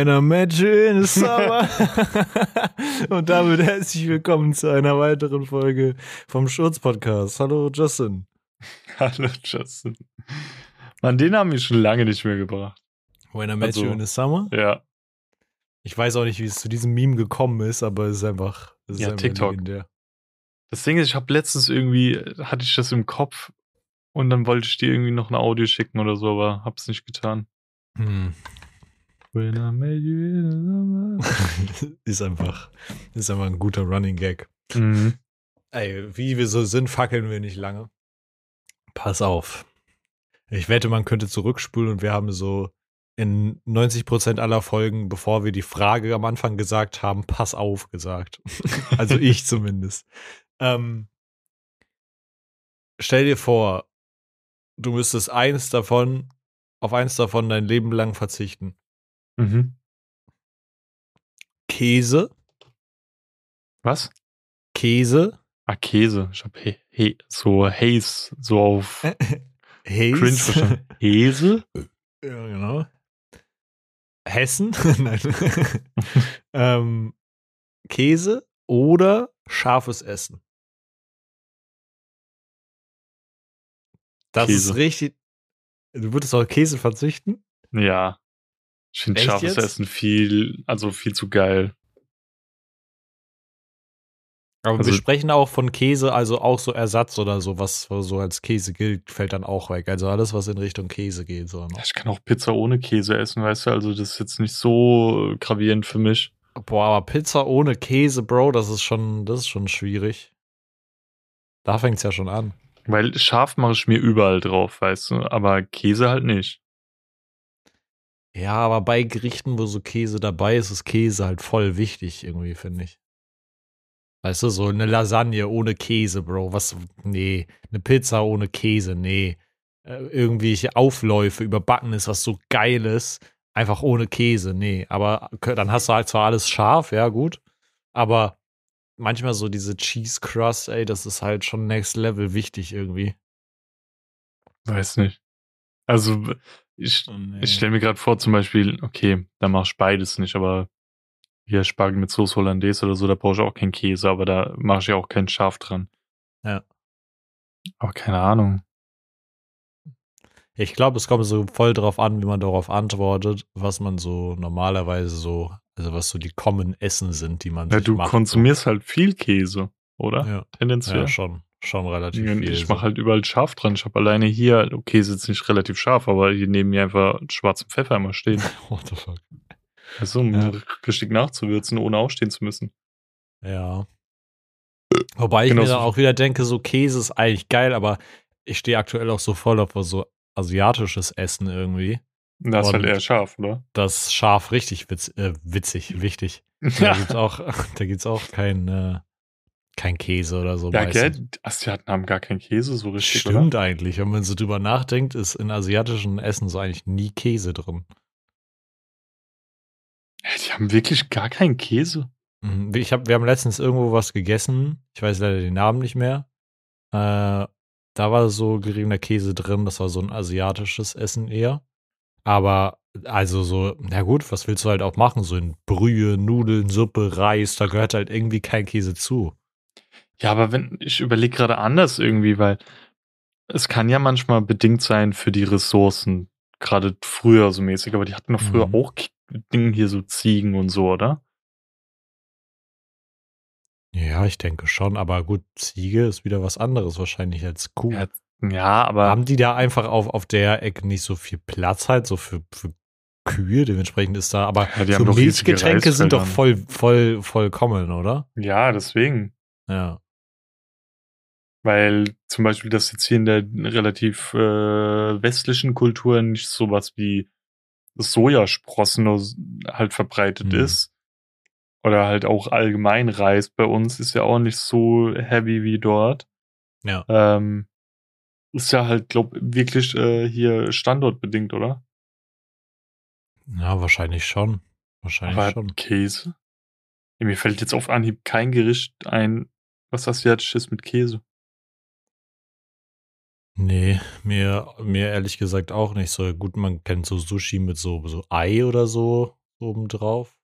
When I met you in the summer. Und damit herzlich willkommen zu einer weiteren Folge vom Schurz-Podcast. Hallo Justin. Hallo Justin. Mann, den haben wir schon lange nicht mehr gebracht. When I met Also, you in the summer? Ja. Ich weiß auch nicht, wie es zu diesem Meme gekommen ist, aber es ist einfach, es ist Ja, einfach TikTok. legendär. Das Ding ist, ich habe letztens irgendwie, hatte ich das im Kopf und dann wollte ich dir irgendwie noch ein Audio schicken oder so, aber hab's nicht getan. Hm. When I met you in ist einfach, ist einfach ein guter Running Gag. Mhm. Ey, wie wir so sind, fackeln wir nicht lange. Pass auf. Ich wette, man könnte zurückspulen und wir haben so in 90% aller Folgen, bevor wir die Frage am Anfang gesagt haben, pass auf gesagt. also ich zumindest. Ähm, stell dir vor, du müsstest eins davon, auf eins davon dein Leben lang verzichten. Mhm. Käse, Was? Käse, Ah, Käse. Ich hab he, he, so Haze, so auf. Cringe verstanden. Häse? Ja, genau. Hessen? Nein. ähm, Käse oder scharfes Essen? Das Käse. ist richtig. Du würdest auf Käse verzichten? Ja. Ich finde scharfes jetzt? Essen viel, also viel zu geil. Aber Also- wir sprechen auch von Käse, also auch so Ersatz oder so, was so als Käse gilt, fällt dann auch weg. Also alles, was in Richtung Käse geht. So. Ja, Ich kann auch Pizza ohne Käse essen, weißt du? Also das ist jetzt nicht so gravierend für mich. Boah, aber Pizza ohne Käse, Bro, das ist schon, das ist schon schwierig. Da fängt's ja schon an. Weil scharf mache ich mir überall drauf, weißt du? Aber Käse halt nicht. Ja, aber bei Gerichten, wo so Käse dabei ist, ist Käse halt voll wichtig irgendwie, finde ich. Weißt du, so eine Lasagne ohne Käse, Bro. Was? Nee. Eine Pizza ohne Käse, nee. Äh, irgendwelche Aufläufe überbacken ist, was so geil ist. Einfach ohne Käse, nee. Aber dann hast du halt zwar alles scharf, ja, gut. Aber manchmal so diese Cheese Crust, ey, das ist halt schon next level wichtig irgendwie. Weiß nicht. Also ich, Nee. ich stelle mir gerade vor, zum Beispiel, okay, da mach ich beides nicht, aber hier Spargel mit Soße Hollandaise oder so, da brauche ich auch keinen Käse, aber da mache ich ja auch kein Schaf dran. Ja. Aber keine Ahnung. Ich glaube, es kommt so voll drauf an, wie man darauf antwortet, was man so normalerweise so, also was so die Common Essen sind, die man Ja, du macht. konsumierst halt viel Käse, oder? Ja, Tendenziell. ja schon, schon relativ Und viel. ich so. mache halt überall scharf dran. Ich habe alleine hier, okay, ist jetzt nicht relativ scharf, aber hier neben mir einfach schwarzen Pfeffer immer stehen. What the fuck? Also, um Ja. richtig nachzuwürzen, ohne aufstehen zu müssen. Ja. Wobei ich mir Genauso- dann auch wieder denke, so Käse ist eigentlich geil, aber ich stehe aktuell auch so voll auf so asiatisches Essen irgendwie. Das ist halt eher scharf, oder? Das ist scharf richtig witz, äh, witzig, wichtig. Da gibt's auch, da gibt's auch kein, äh, kein Käse oder so. Ja, gell? Asiaten haben gar keinen Käse so richtig, Stimmt eigentlich, wenn man so drüber nachdenkt, ist in asiatischen Essen so eigentlich nie Käse drin. oder? Die haben wirklich gar keinen Käse. Mhm, Ich hab, wir haben letztens irgendwo was gegessen, ich weiß leider den Namen nicht mehr. Äh, da war so geriebener Käse drin, das war so ein asiatisches Essen eher. Aber also so, na gut, was willst du halt auch machen? So in Brühe, Nudeln, Suppe, Reis, da gehört halt irgendwie kein Käse zu. Ja, aber wenn, ich überlege gerade anders irgendwie, weil es kann ja manchmal bedingt sein für die Ressourcen, gerade früher so mäßig, aber die hatten doch früher Mhm. auch Dinge hier so Ziegen und so, oder? Ja, ich denke schon, aber gut, Ziege ist wieder was anderes wahrscheinlich als Kuh. Ja, Ja, aber Haben die da einfach auf, auf der Ecke nicht so viel Platz halt, so für, für Kühe? Dementsprechend ist da, aber Ja, die so Milchgetränke sind doch voll, voll, vollkommen, oder? ja, deswegen. Ja. Weil zum Beispiel das jetzt hier in der relativ äh, westlichen Kultur nicht sowas wie Sojasprossen halt verbreitet Mhm. ist. Oder halt auch allgemein Reis bei uns ist ja auch nicht so heavy wie dort. Ja. Ähm, ist ja halt, glaub, wirklich äh, hier standortbedingt, oder? Ja, wahrscheinlich schon. Wahrscheinlich Aber schon. Käse? Mir fällt jetzt auf Anhieb kein Gericht ein, was asiatisch ist mit Käse. Nee, mir, mir ehrlich gesagt auch nicht so. Gut, man kennt so Sushi mit so, so Ei oder so. obendrauf.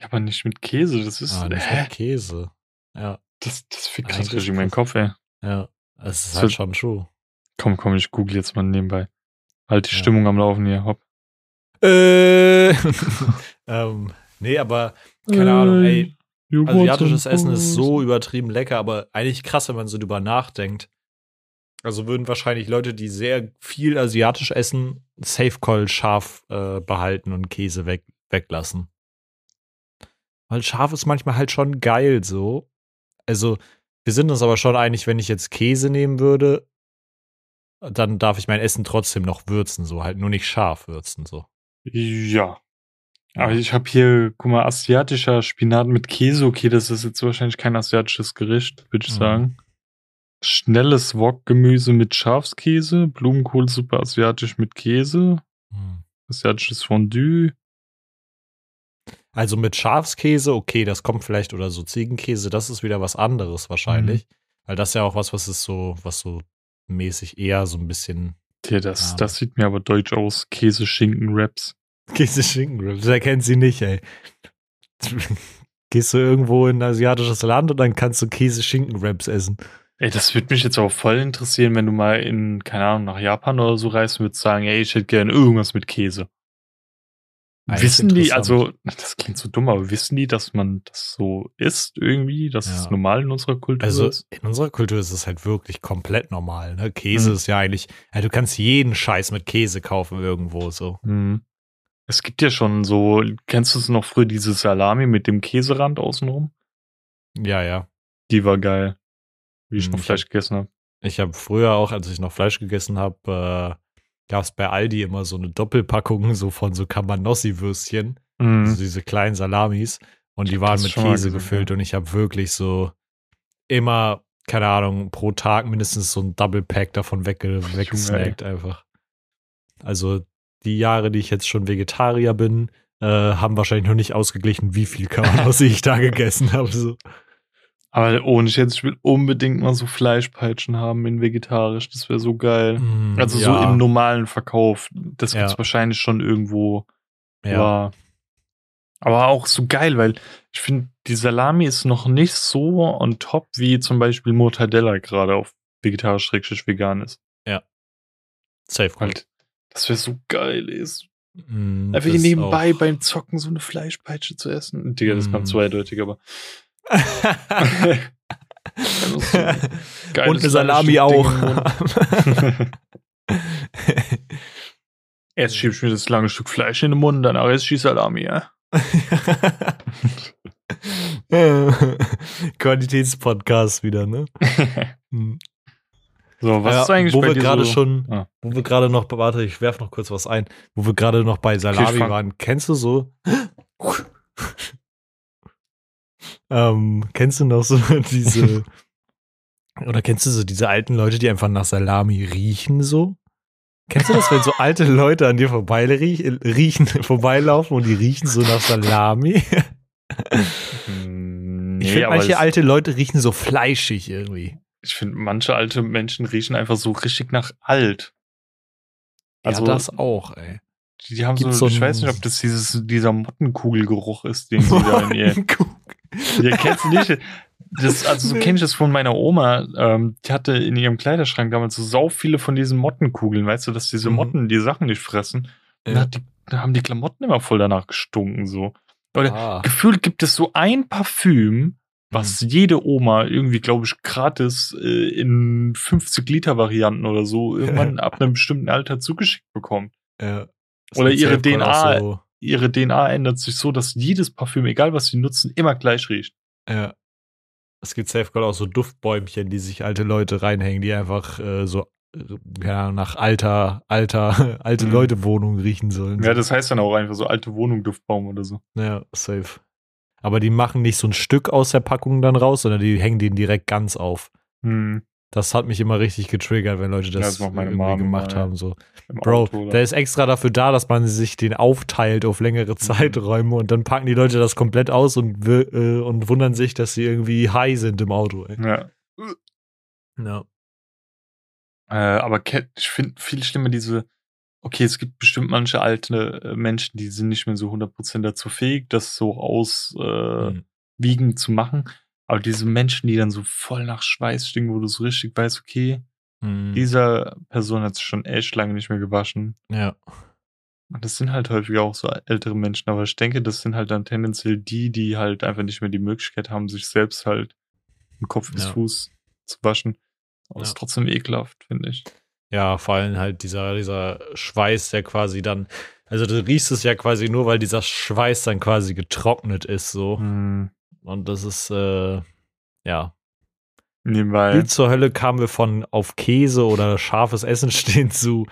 Aber nicht mit Käse, das ist. Ah, nicht hä? mit Käse. Ja, Das, das fickt Eigentlich gerade richtig meinen. Kopf, ey. ja. Es ist Das halt schon true. Komm, komm, ich google jetzt mal nebenbei. Halt die Ja. Stimmung am Laufen hier, hopp. Äh. ähm, nee, aber keine Ahnung, ey. Joghurt Asiatisches und Essen ist so übertrieben lecker, aber eigentlich krass, wenn man so drüber nachdenkt. Also würden wahrscheinlich Leute, die sehr viel asiatisch essen, Safe Call scharf äh, behalten und Käse weg, weglassen. Weil scharf ist manchmal halt schon geil so. Also, wir sind uns aber schon einig, wenn ich jetzt Käse nehmen würde, dann darf ich mein Essen trotzdem noch würzen, so halt nur nicht scharf würzen, so. Ja. Aber ich habe hier, guck mal, asiatischer Spinat mit Käse. Okay, das ist jetzt wahrscheinlich kein asiatisches Gericht, würde ich Mhm. sagen. Schnelles Wokgemüse mit Schafskäse, Blumenkohlsuppe asiatisch mit Käse, Hm. asiatisches Fondue. Also mit Schafskäse, okay, das kommt vielleicht, oder so Ziegenkäse, das ist wieder was anderes wahrscheinlich. Weil das ist ja auch was, was ist so, was so mäßig eher so ein bisschen Tja, das, Ja. das sieht mir aber deutsch aus. Käse, Schinken, Wraps. Käse-Schinken-Wraps. Wer kennt sie nicht, ey? Gehst du irgendwo in ein asiatisches Land und dann kannst du Käse-Schinken-Wraps essen. Ey, das würde mich jetzt auch voll interessieren, wenn du mal in, keine Ahnung, nach Japan oder so reist und würdest sagen, ey, ich hätte gerne irgendwas mit Käse. Eigentlich wissen die, also, das klingt so dumm, aber wissen die, dass man das so isst irgendwie, dass es Ja. normal in unserer Kultur Also ist? in unserer Kultur ist es halt wirklich komplett normal. Ne? Käse Mhm. ist ja eigentlich, ja, du kannst jeden Scheiß mit Käse kaufen irgendwo so. Mhm. Es gibt ja schon so, kennst du es noch früher, diese Salami mit dem Käserand außenrum? Ja, ja. Die war geil. Wie ich Mhm, noch ich Fleisch gegessen habe. Ich habe früher auch, als ich noch Fleisch gegessen habe, äh, gab es bei Aldi immer so eine Doppelpackung so von so Kamanossi-Würstchen, also diese kleinen Salamis. Und die hab waren mit Käse gesehen, gefüllt ja. und ich habe wirklich so immer, keine Ahnung, pro Tag mindestens so ein Double Pack davon wegge weggesnackt einfach. Also die Jahre, die ich jetzt schon Vegetarier bin, äh, haben wahrscheinlich noch nicht ausgeglichen, wie viel Kamanossi ich da gegessen habe. So. Aber ohne jetzt, ich will unbedingt mal so Fleischpeitschen haben in vegetarisch. Das wäre so geil. Mm, Also so ja, im normalen Verkauf. Das gibt's Ja. wahrscheinlich schon irgendwo. ja. Aber, aber auch so geil, weil ich finde, die Salami ist noch nicht so on top, wie zum Beispiel Mortadella gerade auf vegetarisch-vegan ist. Safe Call. Halt, das wäre so geil ist. Mm, Einfach hier nebenbei beim Zocken so eine Fleischpeitsche zu essen. Digga, das Mm. zweideutig, aber. So Und geiles eine Salami auch. Erst schieb ich mir das lange Stück Fleisch in den Mund, danach ich die Salami, ja. Qualitätspodcast wieder, ne? Hm. so, was Ja, ist eigentlich wo bei wir gerade so? schon, Ah. wo wir gerade noch, warte, ich werf noch kurz was ein, wo wir gerade noch bei Salami waren. Kennst du so? Ähm, kennst du noch so diese oder kennst du so diese alten Leute, die einfach nach Salami riechen so? Kennst du das, wenn so alte Leute an dir vorbei riechen, vorbeilaufen und die riechen so nach Salami? Hm, Ich nee, finde, aber manche alte Leute riechen so fleischig irgendwie. ich finde, manche alte Menschen riechen einfach so richtig nach alt. Also, ja, das auch, ey. die, die haben so, so ich weiß nicht, ob das dieses, dieser Mottenkugelgeruch ist, den sie da in ihr. Ja, kennst du nicht? Das, also so kenne ich das von meiner Oma. Ähm, die hatte in ihrem Kleiderschrank damals so sau viele von diesen Mottenkugeln, weißt du, dass diese Mhm. Motten die Sachen nicht fressen. Ja. die, da haben die Klamotten immer voll danach gestunken, so. Oder Ah. gefühlt gibt es so ein Parfüm, was Mhm. jede Oma irgendwie, glaube ich, gratis äh, in 50 Liter Varianten oder so irgendwann ab einem bestimmten Alter zugeschickt bekommt. Ja. Oder ihre DNA. So, Ihre DNA ändert sich so, dass jedes Parfüm, egal was sie nutzen, immer gleich riecht. ja. Es gibt Safe auch so Duftbäumchen, die sich alte Leute reinhängen, die einfach äh, so äh, ja, nach alter, alter, alte Mhm. Leute Wohnung riechen sollen. Ja, das heißt dann auch einfach so alte Wohnung, Duftbaum oder so. ja, safe. Aber die machen nicht so ein Stück aus der Packung dann raus, sondern die hängen den direkt ganz auf. Hm, Das hat mich immer richtig getriggert, wenn Leute Ja, das, das macht meine irgendwie Mom gemacht ja. haben. So. Bro, Auto, der ist extra dafür da, dass man sich den aufteilt auf Mhm. längere Zeiträume und dann packen die Leute das komplett aus und, äh, und wundern sich, dass sie irgendwie high sind im Auto. Ey. ja. Ja. Äh, aber ich finde viel schlimmer diese, okay, es gibt bestimmt manche alte äh, Menschen, die sind nicht mehr so 100% dazu fähig, das so auswiegend äh, Mhm. zu machen. Aber diese Menschen, die dann so voll nach Schweiß stinken, wo du so richtig weißt, okay, Mhm. dieser Person hat sich schon echt lange nicht mehr gewaschen. Ja. Und das sind halt häufiger auch so ältere Menschen, aber ich denke, das sind halt dann tendenziell die, die halt einfach nicht mehr die Möglichkeit haben, sich selbst halt den Kopf bis Ja. Fuß zu waschen. Aber Ja. ist trotzdem ekelhaft, finde ich. Ja, vor allem halt dieser, dieser Schweiß, der quasi dann, also du riechst es ja quasi nur, weil dieser Schweiß dann quasi getrocknet ist, so. Hm. Und das ist, äh, ja. Nebenbei. Wie zur Hölle kamen wir von auf Käse oder scharfes Essen stehen zu,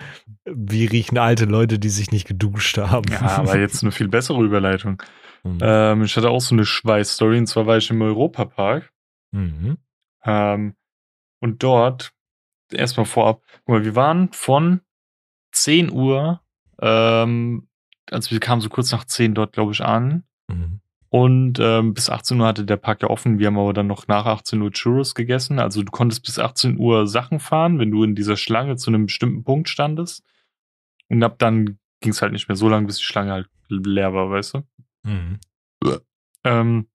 wie riechen alte Leute, die sich nicht geduscht haben. Ja, aber jetzt eine viel bessere Überleitung. Mhm. Ähm, ich hatte auch so eine Schweiß-Story, und zwar war ich im Europapark. Mhm. Ähm, und dort, erstmal vorab, guck mal, wir waren von 10 Uhr, ähm, also wir kamen so kurz nach 10 dort, glaube ich, an. Mhm. Und ähm, bis 18 Uhr hatte der Park ja offen. Wir haben aber dann noch nach 18 Uhr Churros gegessen. Also du konntest bis 18 Uhr Sachen fahren, wenn du in dieser Schlange zu einem bestimmten Punkt standest. Und ab dann ging es halt nicht mehr so lange, bis die Schlange halt leer war, weißt du? Mhm. Ähm,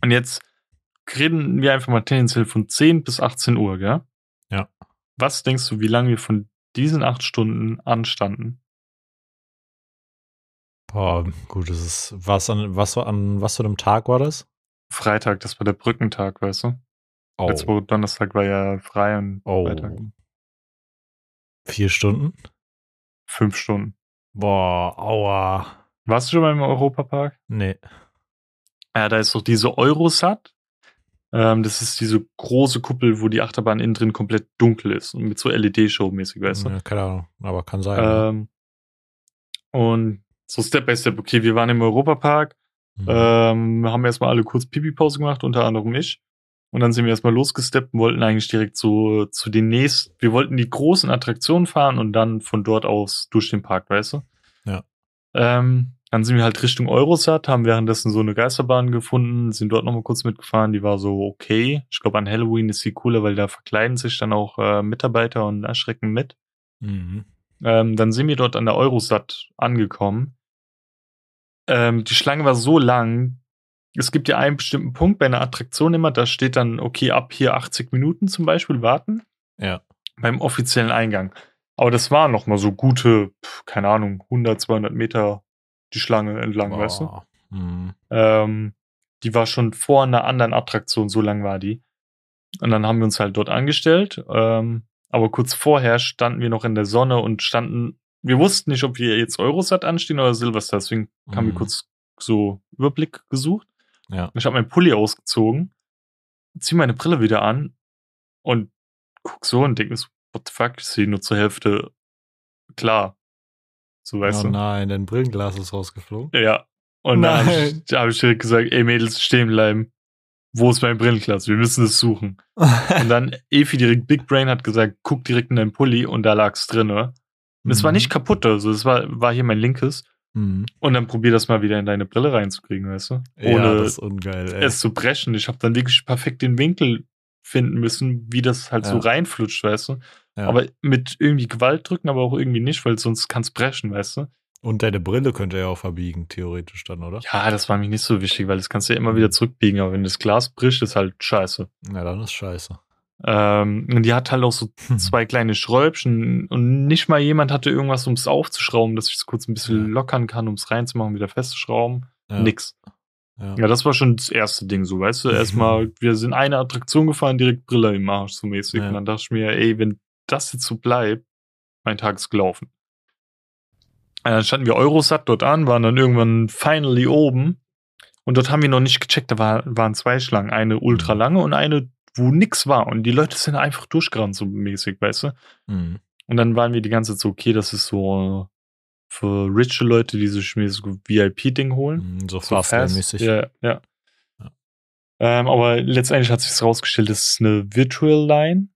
und jetzt reden wir einfach mal tendenziell von 10 bis 18 Uhr, gell? Ja. Was denkst du, wie lange wir von diesen acht Stunden anstanden? Boah, gut, das ist, was an, was an, was für einem Tag war das? Freitag, das war der Brückentag, weißt du? Oh, Letzte Woche Donnerstag war ja frei und Oh. Freitag vier Stunden? fünf Stunden. Boah, aua. Warst du schon mal im Europapark? Nee. Ja, da ist doch diese Eurosat. Ähm, das ist diese große Kuppel, wo die Achterbahn innen drin komplett dunkel ist und mit so LED-Show-mäßig, weißt du? Ja, keine Ahnung, aber kann sein. ja. Ähm, und so Step by Step, okay, wir waren im Europapark, Mhm. ähm, haben erstmal alle kurz Pipi-Pause gemacht, unter anderem ich. Und dann sind wir erstmal losgesteppt und wollten eigentlich direkt so zu den nächsten, wir wollten die großen Attraktionen fahren und dann von dort aus durch den Park, weißt du? Ja. Ähm, dann sind wir halt Richtung Eurosat, haben währenddessen so eine Geisterbahn gefunden, sind dort nochmal kurz mitgefahren, die war so okay. Ich glaube, an Halloween ist sie cooler, weil da verkleiden sich dann auch äh, Mitarbeiter und erschrecken mit. Mhm. Ähm, dann sind wir dort an der Eurosat angekommen. Ähm, die Schlange war so lang. Es gibt ja einen bestimmten Punkt bei einer Attraktion immer, da steht dann, okay, ab hier 80 Minuten zum Beispiel warten Ja. beim offiziellen Eingang. Aber das war noch mal so gute, keine Ahnung, 100, 200 Meter die Schlange entlang, weißt du? Mhm. Ähm, die war schon vor einer anderen Attraktion, so lang war die. Und dann haben wir uns halt dort angestellt. Ähm, aber kurz vorher standen wir noch in der Sonne und standen, wir wussten nicht, ob wir jetzt Eurosat anstehen oder Silvester. Deswegen haben wir Mhm. kurz so Überblick gesucht. Ja. Ich habe meinen Pulli ausgezogen, zieh meine Brille wieder an und guck so und denke mir so, what the fuck, ich sehe nur zur Hälfte klar. So weißt oh du. nein, dein Brillenglas ist rausgeflogen. Ja. Und dann habe Nein. ich, hab ich direkt gesagt, ey Mädels, stehen bleiben. Wo ist mein Brillenglas? Wir müssen es suchen. Und dann Efi direkt Big Brain hat gesagt, guck direkt in deinen Pulli und da lag's drinne. Und es war Mhm. nicht kaputt, also es war, war hier mein linkes. Mhm. Und dann probier das mal wieder in deine Brille reinzukriegen, weißt du? ja, Ohne das ist ungeil, es zu brechen. Ich habe dann wirklich perfekt den Winkel finden müssen, wie das halt so Ja. reinflutscht, weißt du? Ja. Aber mit irgendwie Gewalt drücken, aber auch irgendwie nicht, weil sonst kann's brechen, weißt du? Und deine Brille könnte ja auch verbiegen, theoretisch dann, oder? Ja, das war mir nicht so wichtig, weil das kannst du ja immer Mhm. wieder zurückbiegen, aber wenn das Glas bricht, ist halt scheiße. Ja, dann ist scheiße. Ähm, und die hat halt auch so zwei kleine Schräubchen und nicht mal jemand hatte irgendwas, um es aufzuschrauben, dass ich es kurz ein bisschen Ja. lockern kann, um es reinzumachen, wieder festzuschrauben. Ja. Nix. Ja. Ja, das war schon das erste Ding, so, weißt du, erstmal, wir sind eine Attraktion gefahren, direkt Brille im Arsch, so mäßig. Und dann dachte ich mir, ey, wenn das jetzt so bleibt, mein Tag ist gelaufen. Äh, Dann standen wir Eurosat dort an, waren dann irgendwann finally oben. Und dort haben wir noch nicht gecheckt, da war, waren zwei Schlangen. Eine ultra lange und eine, wo nix war. Und die Leute sind einfach durchgerannt, so mäßig, weißt du. Mhm. Und dann waren wir die ganze Zeit so, okay, das ist so für riche Leute, die sich so VIP-Ding holen. Mhm, So So Fastline-mäßig. Ja, ja. Ja. Ähm, aber letztendlich hat sich rausgestellt, das ist eine Virtual Line.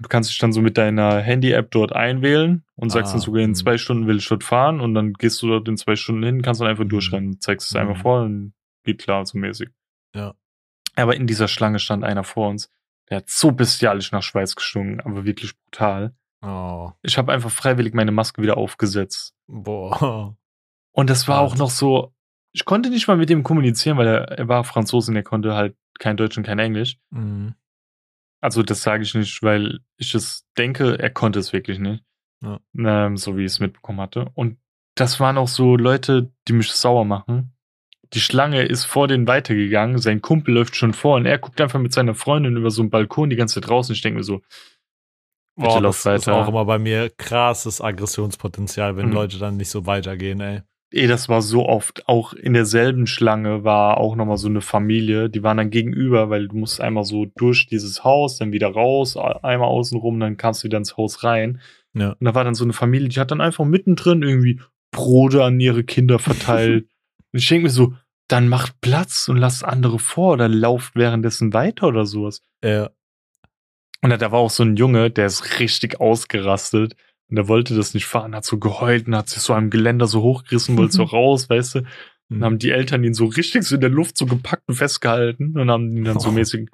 Du kannst dich dann so mit deiner Handy-App dort einwählen und sagst Ah, dann sogar in mhm. zwei Stunden will ich dort fahren und dann gehst du dort in zwei Stunden hin, kannst dann einfach Mhm. durchrennen, zeigst es einfach vor und geht klar, so mäßig. Ja. Aber in dieser Schlange stand einer vor uns, der hat so bestialisch nach Schweiß gestunken, aber wirklich brutal. Oh. Ich habe einfach freiwillig meine Maske wieder aufgesetzt. Boah. Und das war auch noch so, ich konnte nicht mal mit ihm kommunizieren, weil er, er war Franzose und er konnte halt kein Deutsch und kein Englisch. Mhm. Also das sage ich nicht, weil ich es denke, er konnte es wirklich nicht. Ja. Ähm, so wie ich es mitbekommen hatte. Und das waren auch so Leute, die mich sauer machen. Die Schlange ist vor denen weitergegangen, sein Kumpel läuft schon vor und er guckt einfach mit seiner Freundin über so einen Balkon die ganze Zeit draußen. Ich denke mir so, bitte das ist auch immer bei mir krasses Aggressionspotenzial, wenn Mhm. Leute dann nicht so weitergehen, ey. Ey, das war so oft. Auch in derselben Schlange war auch nochmal so eine Familie. Die waren dann gegenüber, weil du musst einmal so durch dieses Haus, dann wieder raus, einmal außen rum, dann kamst du wieder ins Haus rein. Ja. Und da war dann so eine Familie, die hat dann einfach mittendrin irgendwie Brote an ihre Kinder verteilt. und ich denke mir so, dann macht Platz und lasst andere vor oder lauft währenddessen weiter oder sowas. Ja. Und da war auch so ein Junge, der ist richtig ausgerastet. Und der wollte das nicht fahren, hat so geheult und hat sich so am Geländer so hochgerissen, wollte so raus, weißt du. Mhm. Dann haben die Eltern ihn so richtig so in der Luft so gepackt und festgehalten und haben ihn dann so Oh. mäßig.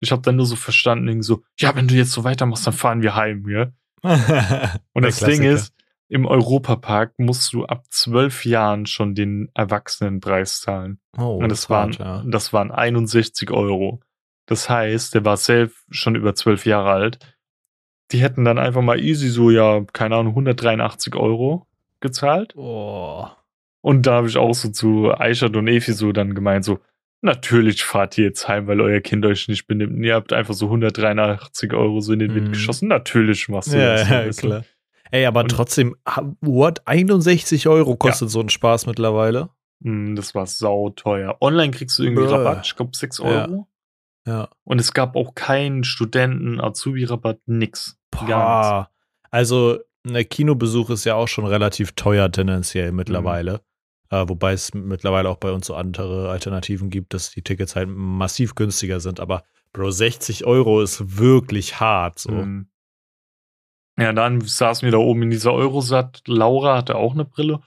Ich habe dann nur so verstanden, so, ja, wenn du jetzt so weitermachst, dann fahren wir heim, ja. Und das Ding Klassiker. ist, im Europapark musst du ab zwölf Jahren schon den Erwachsenenpreis zahlen. oh, und das waren, hart, ja. das waren 61 Euro. Das heißt, der war selbst schon über zwölf Jahre alt. Die hätten dann einfach mal easy so, ja, keine Ahnung, 183 Euro gezahlt. Oh. Und da habe ich auch so zu Aishat und Efi so dann gemeint, so, natürlich fahrt ihr jetzt heim, weil euer Kind euch nicht benimmt. Und ihr habt einfach so 183 Euro so in den Wind Mhm. geschossen. Natürlich machst du Ja, das. ja, klar. Ey, aber Und- trotzdem, ha- what? 61 Euro kostet so ein Spaß mittlerweile. Mm, Das war sauteuer. Online kriegst du irgendwie Bäh. Rabatt, ich glaube 6 Ja. Euro. Ja. Und es gab auch keinen Studenten, Azubi-Rabatt, nix. Gar. Also, ein Kinobesuch ist ja auch schon relativ teuer tendenziell mittlerweile. Äh, wobei es mittlerweile auch bei uns so andere Alternativen gibt, dass die Tickets halt massiv günstiger sind. Aber Bro, 60 Euro ist wirklich hart. So. Mm. Ja, dann saßen wir da oben in dieser Eurosat. Laura hatte auch eine Brille.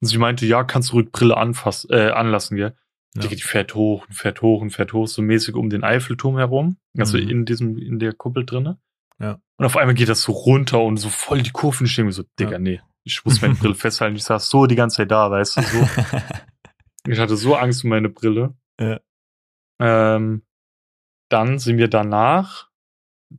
Und sie meinte, ja, kannst du ruhig Brille anfassen, äh, anlassen, gell? Ja. Die fährt hoch und fährt hoch und fährt hoch, so mäßig um den Eiffelturm herum. Also Mhm. in diesem, in der Kuppel drinne. Ja. Und auf einmal geht das so runter und so voll die Kurven stehen. So, Digga, Ja. nee, ich muss meine Brille festhalten. Ich saß so die ganze Zeit da, weißt du, so. Ich hatte so Angst um meine Brille. Ja. Ähm, dann sind wir danach.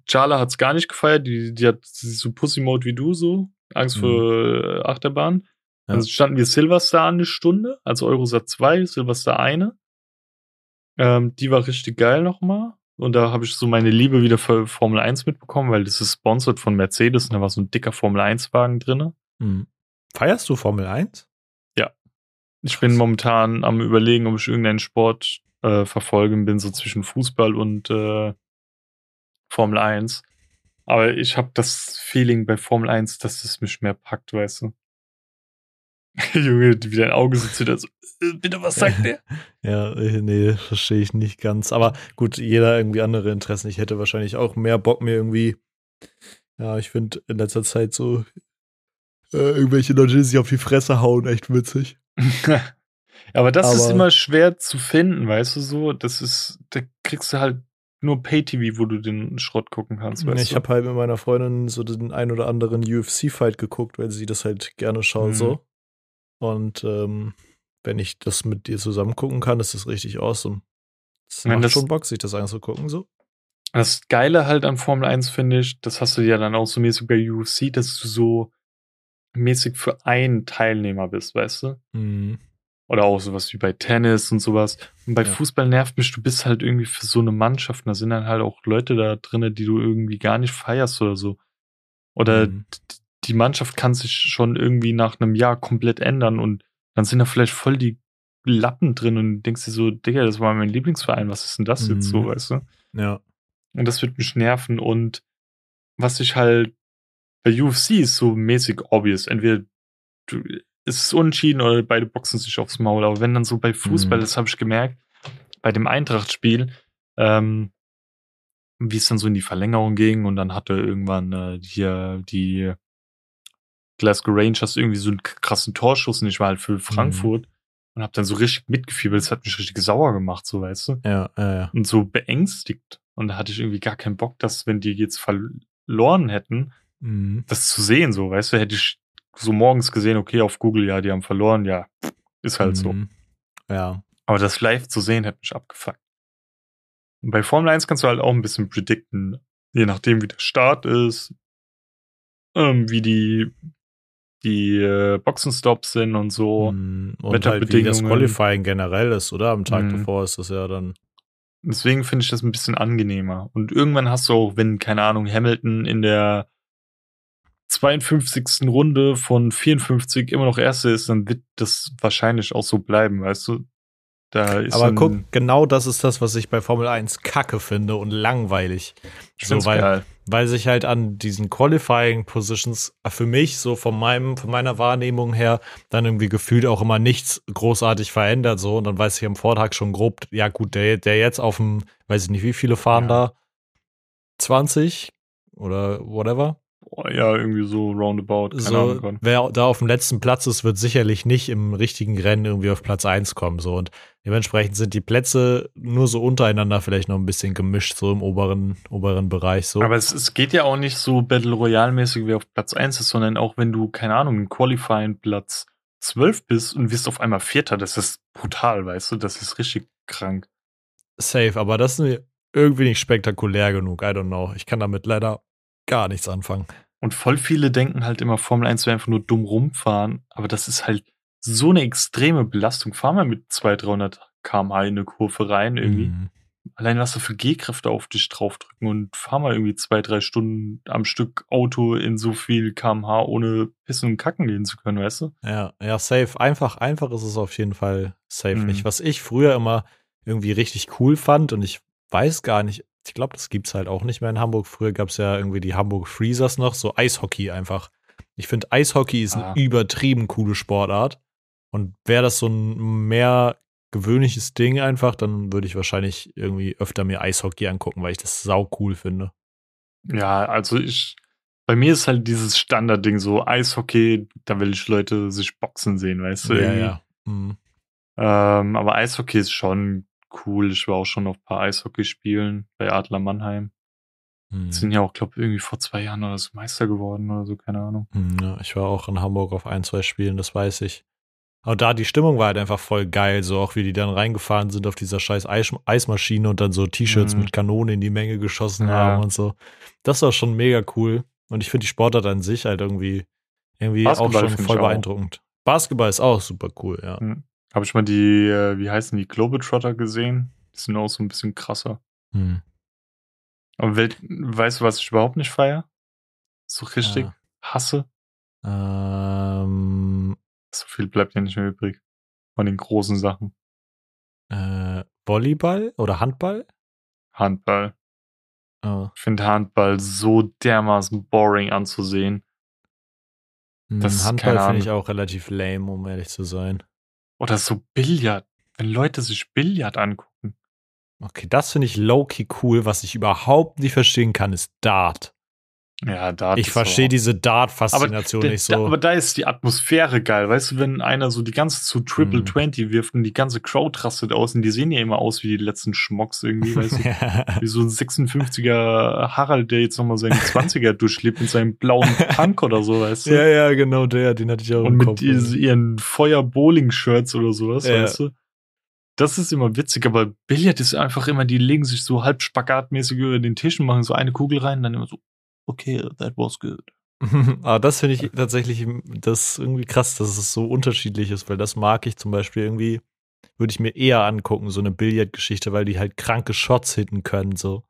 Charla hat's gar nicht gefeiert. Die, die hat so Pussy-Mode wie du, so. Angst Mhm. vor äh, Achterbahn. Ja. Dann standen wir Silverstar eine Stunde, also Eurosat 2, Silverstar eine. Ähm, die war richtig geil nochmal. Und da habe ich so meine Liebe wieder für Formel 1 mitbekommen, weil das ist sponsored von Mercedes und da war so ein dicker Formel 1-Wagen drinne. Hm. Feierst du Formel 1? Ich bin momentan am überlegen, ob ich irgendeinen Sport äh, verfolge. Bin so zwischen Fußball und äh, Formel 1. Aber ich habe das Feeling bei Formel 1, dass es mich mehr packt, weißt du. Junge, wie dein Auge so zittert. So, äh, bitte, was sagt der? Ja, äh, nee, verstehe ich nicht ganz. Aber gut, jeder irgendwie andere Interessen. Ich hätte wahrscheinlich auch mehr Bock, mir irgendwie. Ja, ich finde in letzter Zeit so äh, irgendwelche Leute, die sich auf die Fresse hauen, echt witzig. Aber das ist Aber- immer schwer zu finden, weißt du so? Das ist, da kriegst du halt nur Pay-TV, wo du den Schrott gucken kannst, weißt ich du? habe halt mit meiner Freundin so den ein oder anderen UFC-Fight geguckt, weil sie das halt gerne schaut Mhm. so. Und ähm, wenn ich das mit dir zusammen gucken kann, ist das richtig awesome. Es Wenn macht das- schon Bock, sich das anzugucken, so. Das Geile halt an Formel 1 finde ich, das hast du ja dann auch so mäßig bei UFC, dass du so mäßig für einen Teilnehmer bist, weißt du? Mhm. Oder auch sowas wie bei Tennis und sowas. Und bei Ja. Fußball nervt mich, du bist halt irgendwie für so eine Mannschaft. Und da sind dann halt auch Leute da drinne, die du irgendwie gar nicht feierst oder so. Oder Mhm. die Mannschaft kann sich schon irgendwie nach einem Jahr komplett ändern und dann sind da vielleicht voll die Lappen drin und denkst dir so, Digga, das war mein Lieblingsverein, was ist denn das jetzt so, Mhm. weißt du? Ja. Und das wird mich nerven. Und was ich halt bei UFC ist so mäßig obvious. Entweder du, es ist unentschieden oder beide boxen sich aufs Maul. Aber wenn dann so bei Fußball, Mhm. das habe ich gemerkt, bei dem Eintracht-Spiel, ähm, wie es dann so in die Verlängerung ging und dann hatte irgendwann äh, hier die Glasgow Rangers irgendwie so einen krassen Torschuss und ich war halt für Frankfurt und habe dann so richtig mitgefiebert. Das hat mich richtig sauer gemacht, so weißt du Ja, ja, ja. und so beängstigt. Und da hatte ich irgendwie gar keinen Bock, dass, wenn die jetzt verloren hätten, Mhm. das zu sehen, so, weißt du, hätte ich so morgens gesehen, okay, auf Google, ja, die haben verloren, ja, ist halt so. Mhm. Ja. Aber das live zu sehen, hätte mich abgefuckt. Und bei Formel 1 kannst du halt auch ein bisschen predikten, je nachdem, wie der Start ist, ähm, wie die, die äh, Boxenstops sind und so. Mhm. Und halt wie das. Qualifying generell ist, oder? Am Tag Mhm. davor ist das ja dann. Deswegen finde ich das ein bisschen angenehmer. Und irgendwann hast du auch, wenn, keine Ahnung, Hamilton in der 52. Runde von 54 immer noch Erster ist, dann wird das wahrscheinlich auch so bleiben, weißt du? Da ist Aber guck, genau das ist das, was ich bei Formel 1 kacke finde und langweilig. so, weil- geil. weil sich halt an diesen Qualifying Positions äh, für mich so von meinem von meiner Wahrnehmung her dann irgendwie gefühlt auch immer nichts großartig verändert so und dann weiß ich am Vortag schon grob ja gut der der jetzt auf dem weiß ich nicht wie viele fahren Ja. da 20 oder whatever ja, irgendwie so roundabout. Keine so Ahnung. wer da auf dem letzten Platz ist wird sicherlich nicht im richtigen Rennen irgendwie auf Platz 1 kommen so und dementsprechend sind die Plätze nur so untereinander vielleicht noch ein bisschen gemischt so im oberen oberen Bereich so Aber es, es geht ja auch nicht so Battle Royale-mäßig wie auf Platz 1 ist, sondern auch wenn du, keine Ahnung, im Qualifying Platz 12 bist und wirst auf einmal Vierter, das ist brutal, weißt du? Das ist richtig krank. Safe, aber das ist mir irgendwie nicht spektakulär genug. I don't know. Ich kann damit leider gar nichts anfangen. Und voll viele denken halt immer, Formel 1 wäre einfach nur dumm rumfahren, aber das ist halt so eine extreme Belastung. Fahr mal mit 200, 300 km/h in eine Kurve rein irgendwie. Mhm. Allein was da für G-Kräfte auf dich draufdrücken und fahr mal irgendwie zwei, drei Stunden am Stück Auto in so viel kmh, ohne pissen und kacken gehen zu können, weißt du? Ja, ja, safe. Einfach, einfach ist es auf jeden Fall safe Mhm. nicht. Was ich früher immer irgendwie richtig cool fand und ich weiß gar nicht, ich glaube, das gibt's halt auch nicht mehr in Hamburg. Früher gab's ja irgendwie die Hamburg Freezers noch, so Eishockey einfach. Ich finde, Eishockey ist Ah. eine übertrieben coole Sportart. Und wäre das so ein mehr gewöhnliches Ding einfach, dann würde ich wahrscheinlich irgendwie öfter mir Eishockey angucken, weil ich das sau cool finde. Ja, also ich, bei mir ist halt dieses Standardding so Eishockey, da will ich Leute sich boxen sehen, weißt du? ja, irgendwie. ja. Mhm. Ähm, aber Eishockey ist schon cool. Ich war auch schon auf ein paar Eishockeyspielen bei Adler Mannheim. Mhm. Sind ja auch, glaube irgendwie vor zwei Jahren oder so Meister geworden oder so, keine Ahnung. Mhm, Ja, ich war auch in Hamburg auf ein, zwei Spielen, das weiß ich. Aber da, die Stimmung war halt einfach voll geil, so auch wie die dann reingefahren sind auf dieser scheiß Eis Eismaschine und dann so T-Shirts Mhm. mit Kanonen in die Menge geschossen Ja. haben und so. Das war schon mega cool. Und ich finde die Sportart an sich halt irgendwie, irgendwie auch schon voll ich auch. beeindruckend. Basketball ist auch super cool, ja. Habe ich mal die, äh, wie heißen die, Globetrotter gesehen? Die sind auch so ein bisschen krasser. Hm. Aber Welt, weißt du, was ich überhaupt nicht feier? So richtig Ja. hasse. Ähm, So viel bleibt ja nicht mehr übrig. Von den großen Sachen. äh, Volleyball oder Handball? Handball. Oh. Ich finde Handball so dermaßen boring anzusehen. Hm, Das Handball finde ich auch relativ lame, um ehrlich zu sein. Oder so Billard. Wenn Leute sich Billard angucken. Okay, das finde ich low-key cool. Was ich überhaupt nicht verstehen kann, ist Dart. Ja, da. ich verstehe diese Dart-Faszination da- nicht da, so. aber da ist die Atmosphäre geil. Weißt du, wenn einer so die ganze zu Triple Mhm. 20 wirft und die ganze Crowd rastet aus und die sehen ja immer aus wie die letzten Schmocks irgendwie, weißt du? Wie so ein 56er Harald, der jetzt nochmal seine 20er durchlebt mit seinem blauen Punk oder so, weißt du? ja, ja, genau der, den hatte ich auch Und mit Kopf. diese- ihren Feuer-Bowling-Shirts oder sowas, Ja. weißt du? Das ist immer witzig, aber Billard ist einfach immer, die legen sich so halb spagatmäßig über den Tisch und machen so eine Kugel rein und dann immer so, okay, that was good. Aber das finde ich tatsächlich das irgendwie krass, dass es so unterschiedlich ist, weil das mag ich zum Beispiel irgendwie, würde ich mir eher angucken, so eine Billardgeschichte, weil die halt kranke Shots hitten können, so.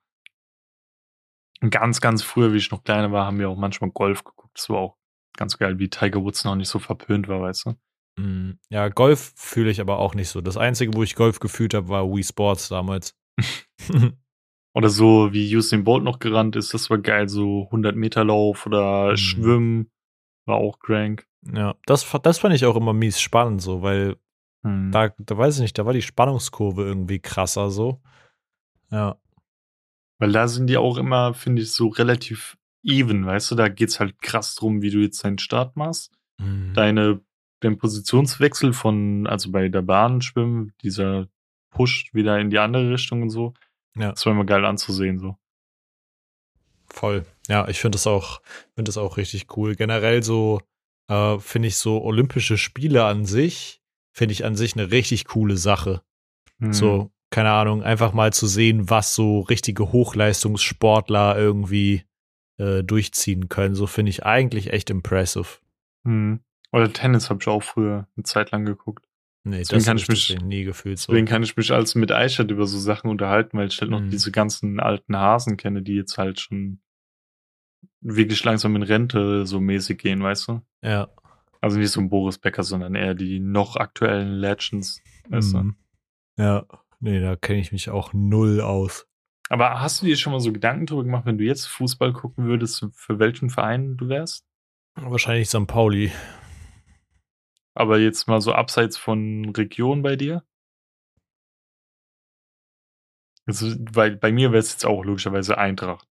Ganz, ganz früher, wie ich noch kleiner war, haben wir auch manchmal Golf geguckt. Das war auch ganz geil, wie Tiger Woods noch nicht so verpönt war, weißt du? Mm, Ja, Golf fühle ich aber auch nicht so. Das Einzige, wo ich Golf gefühlt habe, war Wii Sports damals. Oder so, wie Usain Bolt noch gerannt ist, das war geil, so 100 Meter Lauf oder Mhm. Schwimmen war auch crank. ja, das, das fand ich auch immer mies spannend, so, weil Hm. da, da weiß ich nicht, da war die Spannungskurve irgendwie krasser, so. Ja. Weil da sind die auch immer, finde ich, so relativ even, weißt du? Da geht's halt krass drum, wie du jetzt deinen Start machst. Mhm. Deine, dein Positionswechsel von, also bei der Bahn schwimmen, dieser Push wieder in die andere Richtung und so. Ja. Das war immer geil anzusehen, so. Voll. Ja, ich finde das auch, finde das auch richtig cool. Generell so, äh, finde ich so Olympische Spiele an sich, finde ich an sich eine richtig coole Sache. Hm. So, keine Ahnung, einfach mal zu sehen, was so richtige Hochleistungssportler irgendwie äh, durchziehen können. So finde ich eigentlich echt impressive. Hm. Oder Tennis habe ich auch früher eine Zeit lang geguckt. Nee, Deswegen das kann ich ich mich- nie gefühlt so. Deswegen kann ich mich als mit Eichert über so Sachen unterhalten, weil ich halt noch Mhm. diese ganzen alten Hasen kenne, die jetzt halt schon wirklich langsam in Rente so mäßig gehen, weißt du? Ja. Also nicht so ein Boris Becker, sondern eher die noch aktuellen Legends, weißt du? Mhm. Ja. Nee, da kenne ich mich auch null aus. Aber hast du dir schon mal so Gedanken drüber gemacht, wenn du jetzt Fußball gucken würdest, für welchen Verein du wärst? Wahrscheinlich St. Pauli. Aber jetzt mal so abseits von Region bei dir? Also, bei, bei mir wäre es jetzt auch logischerweise Eintracht.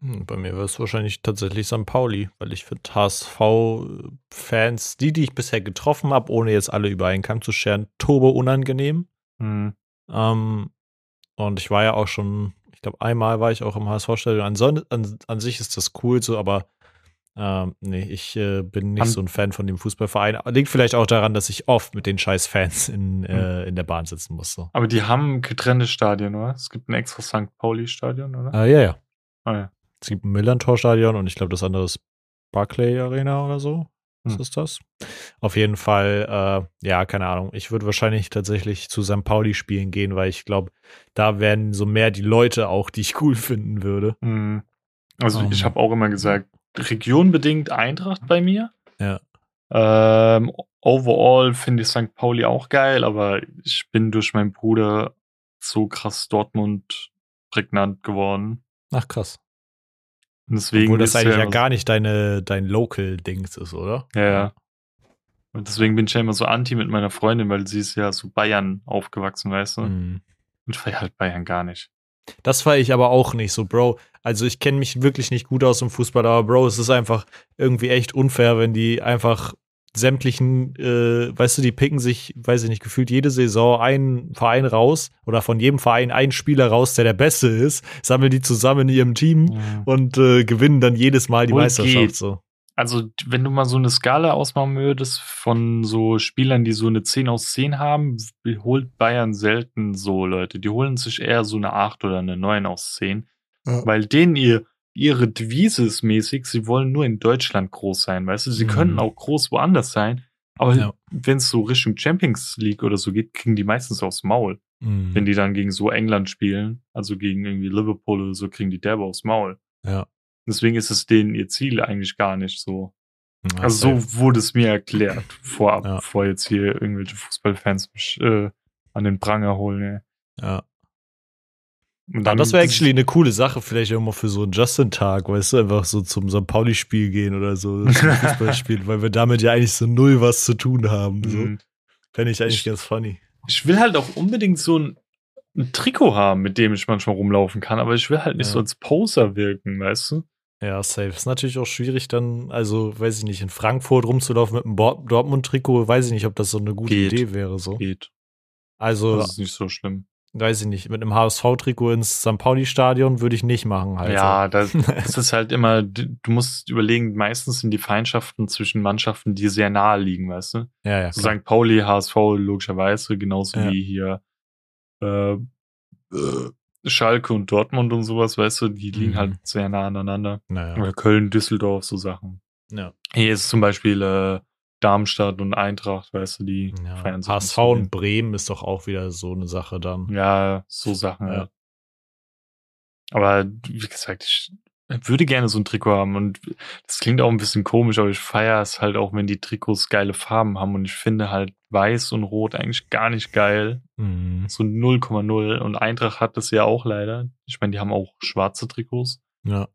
Hm, Bei mir wäre es wahrscheinlich tatsächlich St. Pauli, weil ich finde HSV-Fans, die, die ich bisher getroffen habe, ohne jetzt alle über einen Kamm zu scheren, turbo unangenehm. Hm. Ähm, und ich war ja auch schon, ich glaube, einmal war ich auch im HSV-Stadion. An, an, an sich ist das cool so, aber ähm, nee, ich äh, bin nicht An- so ein Fan von dem Fußballverein. Liegt vielleicht auch daran, dass ich oft mit den scheiß Fans in, äh, in der Bahn sitzen muss. So. Aber die haben getrennte Stadien, oder? Es gibt ein extra St. Pauli-Stadion, oder? Ah, ja, ja. Ah, ja. Es gibt ein Millantor-Stadion und ich glaube, das andere ist Barclay Arena oder so. Was Hm. ist das? Auf jeden Fall, äh, ja, keine Ahnung. Ich würde wahrscheinlich tatsächlich zu St. Pauli spielen gehen, weil ich glaube, da wären so mehr die Leute auch, die ich cool finden würde. Hm. Also Ähm. ich habe auch immer gesagt, regionbedingt Eintracht bei mir. Ja. Ähm, overall finde ich St. Pauli auch geil, aber ich bin durch meinen Bruder so krass Dortmund prägnant geworden. Ach, krass. Und deswegen Obwohl das ist eigentlich ja immer- gar nicht deine, dein Local-Dings ist, oder? Ja, ja. Und deswegen bin ich ja immer so anti mit meiner Freundin, weil sie ist ja so Bayern aufgewachsen, weißt du? Mhm. Und ich feier halt Bayern gar nicht. Das feiere ich aber auch nicht so, Bro. Also ich kenne mich wirklich nicht gut aus im Fußball, aber Bro, es ist einfach irgendwie echt unfair, wenn die einfach sämtlichen, äh, weißt du, die picken sich, weiß ich nicht, gefühlt jede Saison einen Verein raus oder von jedem Verein einen Spieler raus, der der Beste ist, sammeln die zusammen in ihrem Team und äh, gewinnen dann jedes Mal die Wohl Meisterschaft. geht. So. Also, wenn du mal so eine Skala ausmachen würdest von so Spielern, die so eine 10 aus 10 haben, holt Bayern selten so Leute. Die holen sich eher so eine 8 oder eine 9 aus 10. Ja. Weil denen ihr, ihre Devise ist mäßig, sie wollen nur in Deutschland groß sein, weißt du? Sie Mhm. könnten auch groß woanders sein. Aber Ja. wenn es so Richtung Champions League oder so geht, kriegen die meistens aufs Maul. Mhm. Wenn die dann gegen so England spielen, also gegen irgendwie Liverpool oder so, kriegen die derbe aufs Maul. Ja. Deswegen ist es denen ihr Ziel eigentlich gar nicht so. Ja, Also so wurde es mir erklärt vorab, Ja. bevor jetzt hier irgendwelche Fußballfans mich äh, an den Pranger holen. Ey. ja. Und Ja, das wäre actually eine coole Sache, vielleicht auch mal für so einen Justin-Tag, weißt du, einfach so zum St. Pauli-Spiel gehen oder so, Fußballspiel, weil wir damit ja eigentlich so null was zu tun haben. So. Mhm. Fände ich eigentlich Ich- ganz funny. Ich will halt auch unbedingt so ein, ein Trikot haben, mit dem ich manchmal rumlaufen kann, aber ich will halt nicht Ja. so als Poser wirken, weißt du? Ja, safe. Ist natürlich auch schwierig, dann, also, weiß ich nicht, in Frankfurt rumzulaufen mit einem Dortmund-Trikot, weiß ich nicht, ob das so eine gute Geht. Idee wäre. So. Geht. Also, Das ist nicht so schlimm. weiß ich nicht, mit einem HSV-Trikot ins St. Pauli-Stadion würde ich nicht machen. Halt. Ja, das, das ist halt immer, du musst überlegen, meistens sind die Feindschaften zwischen Mannschaften, die sehr nahe liegen, weißt du? ja, ja. So. St. Pauli, HSV logischerweise, genauso Ja. wie hier äh, äh, Schalke und Dortmund und sowas, weißt du, die liegen Mhm. halt sehr nah aneinander. Naja. Oder Köln, Düsseldorf, so Sachen. Ja. Hier ist zum Beispiel äh, Darmstadt und Eintracht, weißt du, die Ja. feiern sich HSV so und Bremen ist doch auch wieder so eine Sache dann. Ja, so Sachen, ja. Ja. Aber wie gesagt, ich würde gerne so ein Trikot haben und das klingt auch ein bisschen komisch, aber ich feiere es halt auch, wenn die Trikots geile Farben haben und ich finde halt weiß und rot eigentlich gar nicht geil. Mhm. So 0,0 und Eintracht hat das ja auch leider. Ich meine, die haben auch schwarze Trikots. Ja.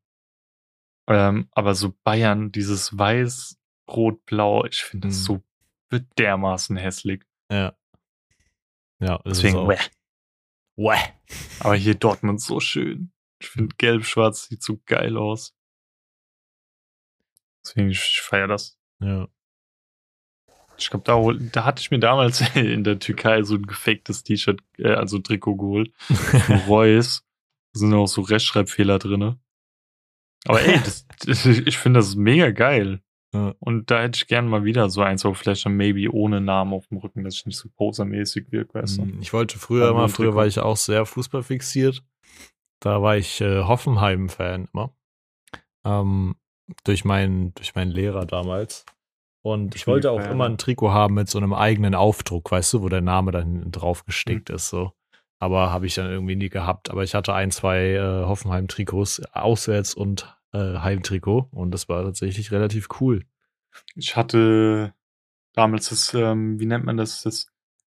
Ähm, aber so Bayern, dieses weiß, rot, blau, ich finde das Mhm. so dermaßen hässlich. Ja. Ja, Deswegen, wäh. Wäh. aber hier Dortmund so schön. Ich finde gelb-schwarz sieht so geil aus. Deswegen, ich, feiere das. Ja. Ich glaube, da, da hatte ich mir damals in der Türkei so ein gefaktes T-Shirt, äh, also Trikot geholt. Reus. Da sind auch so Rechtschreibfehler drinne. Aber ey, das, ich finde das mega geil. Ja. Und da hätte ich gern mal wieder so eins, aber vielleicht dann maybe ohne Namen auf dem Rücken, dass ich nicht so posermäßig wirke, weißt du? Mm, Ich wollte früher immer, ein früher war ich auch sehr Fußball fixiert. Da war ich äh, Hoffenheim-Fan immer. Ähm, durch, meinen, durch meinen Lehrer damals. Und ich wollte auch immer ein Trikot haben mit so einem eigenen Aufdruck, weißt du, wo der Name dann drauf gestickt Hm. ist, so. Aber habe ich dann irgendwie nie gehabt. Aber ich hatte ein, zwei äh, Hoffenheim-Trikots, Auswärts- und äh, Heimtrikot. Und das war tatsächlich relativ cool. Ich hatte damals das, ähm, wie nennt man das, das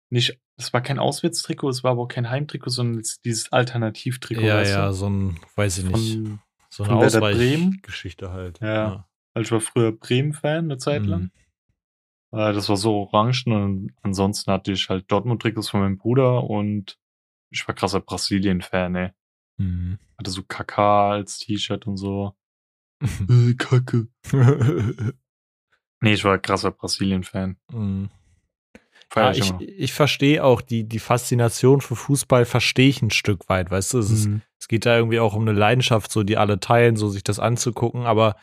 nicht, das war kein Auswärtstrikot, es war aber auch kein Heimtrikot, sondern es- dieses Alternativtrikot, ja, ja, du? so ein, weiß ich nicht, Von, so eine? Ausweichgeschichte halt. Ja. also ich war früher Bremen-Fan eine Zeit lang. Mhm. Äh, das war so orangen und ansonsten hatte ich halt Dortmund-Trikots von meinem Bruder und ich war krasser Brasilien-Fan, ey. Mhm. Hatte so KK als T-Shirt und so. Äh, Kacke. Nee, ich war krasser Brasilien-Fan. Mhm. Ja, ich ich verstehe auch die, die Faszination für Fußball, verstehe ich ein Stück weit, weißt du? Es, ist, Mhm. es geht da irgendwie auch um eine Leidenschaft, so die alle teilen, so sich das anzugucken, aber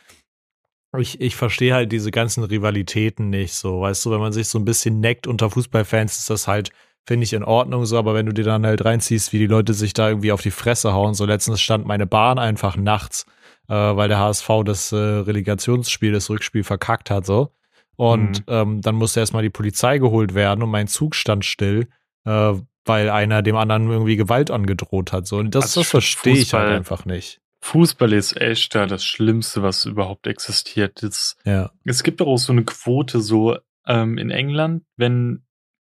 ich, ich verstehe halt diese ganzen Rivalitäten nicht, so, weißt du, wenn man sich so ein bisschen neckt unter Fußballfans, ist das halt, finde ich, in Ordnung so, aber wenn du dir dann halt reinziehst, wie die Leute sich da irgendwie auf die Fresse hauen, so letztens stand meine Bahn einfach nachts, äh, weil der HSV das äh, Relegationsspiel, das Rückspiel verkackt hat, so. Und Mhm. ähm, dann musste erstmal die Polizei geholt werden und mein Zug stand still, äh, weil einer dem anderen irgendwie Gewalt angedroht hat. So. Und das, Also das verstehe ich halt einfach nicht. Fußball ist echt da das Schlimmste, was überhaupt existiert. Es, Ja. es gibt doch auch so eine Quote so ähm, in England, wenn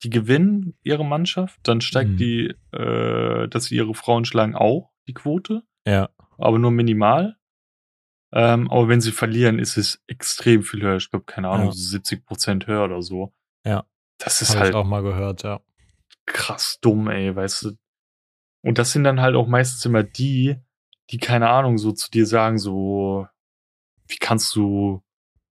die gewinnen, ihre Mannschaft, dann steigt Mhm. die, äh, dass sie ihre Frauen schlagen, auch die Quote, Ja. aber nur minimal. Ähm, aber wenn sie verlieren, ist es extrem viel höher. Ich glaube, keine Ahnung, Ja. so 70 Prozent höher oder so. Ja. Das ist Habe halt ich auch mal gehört, ja. krass dumm, ey, weißt du. Und das sind dann halt auch meistens immer die, die, keine Ahnung, so zu dir sagen, so, wie kannst du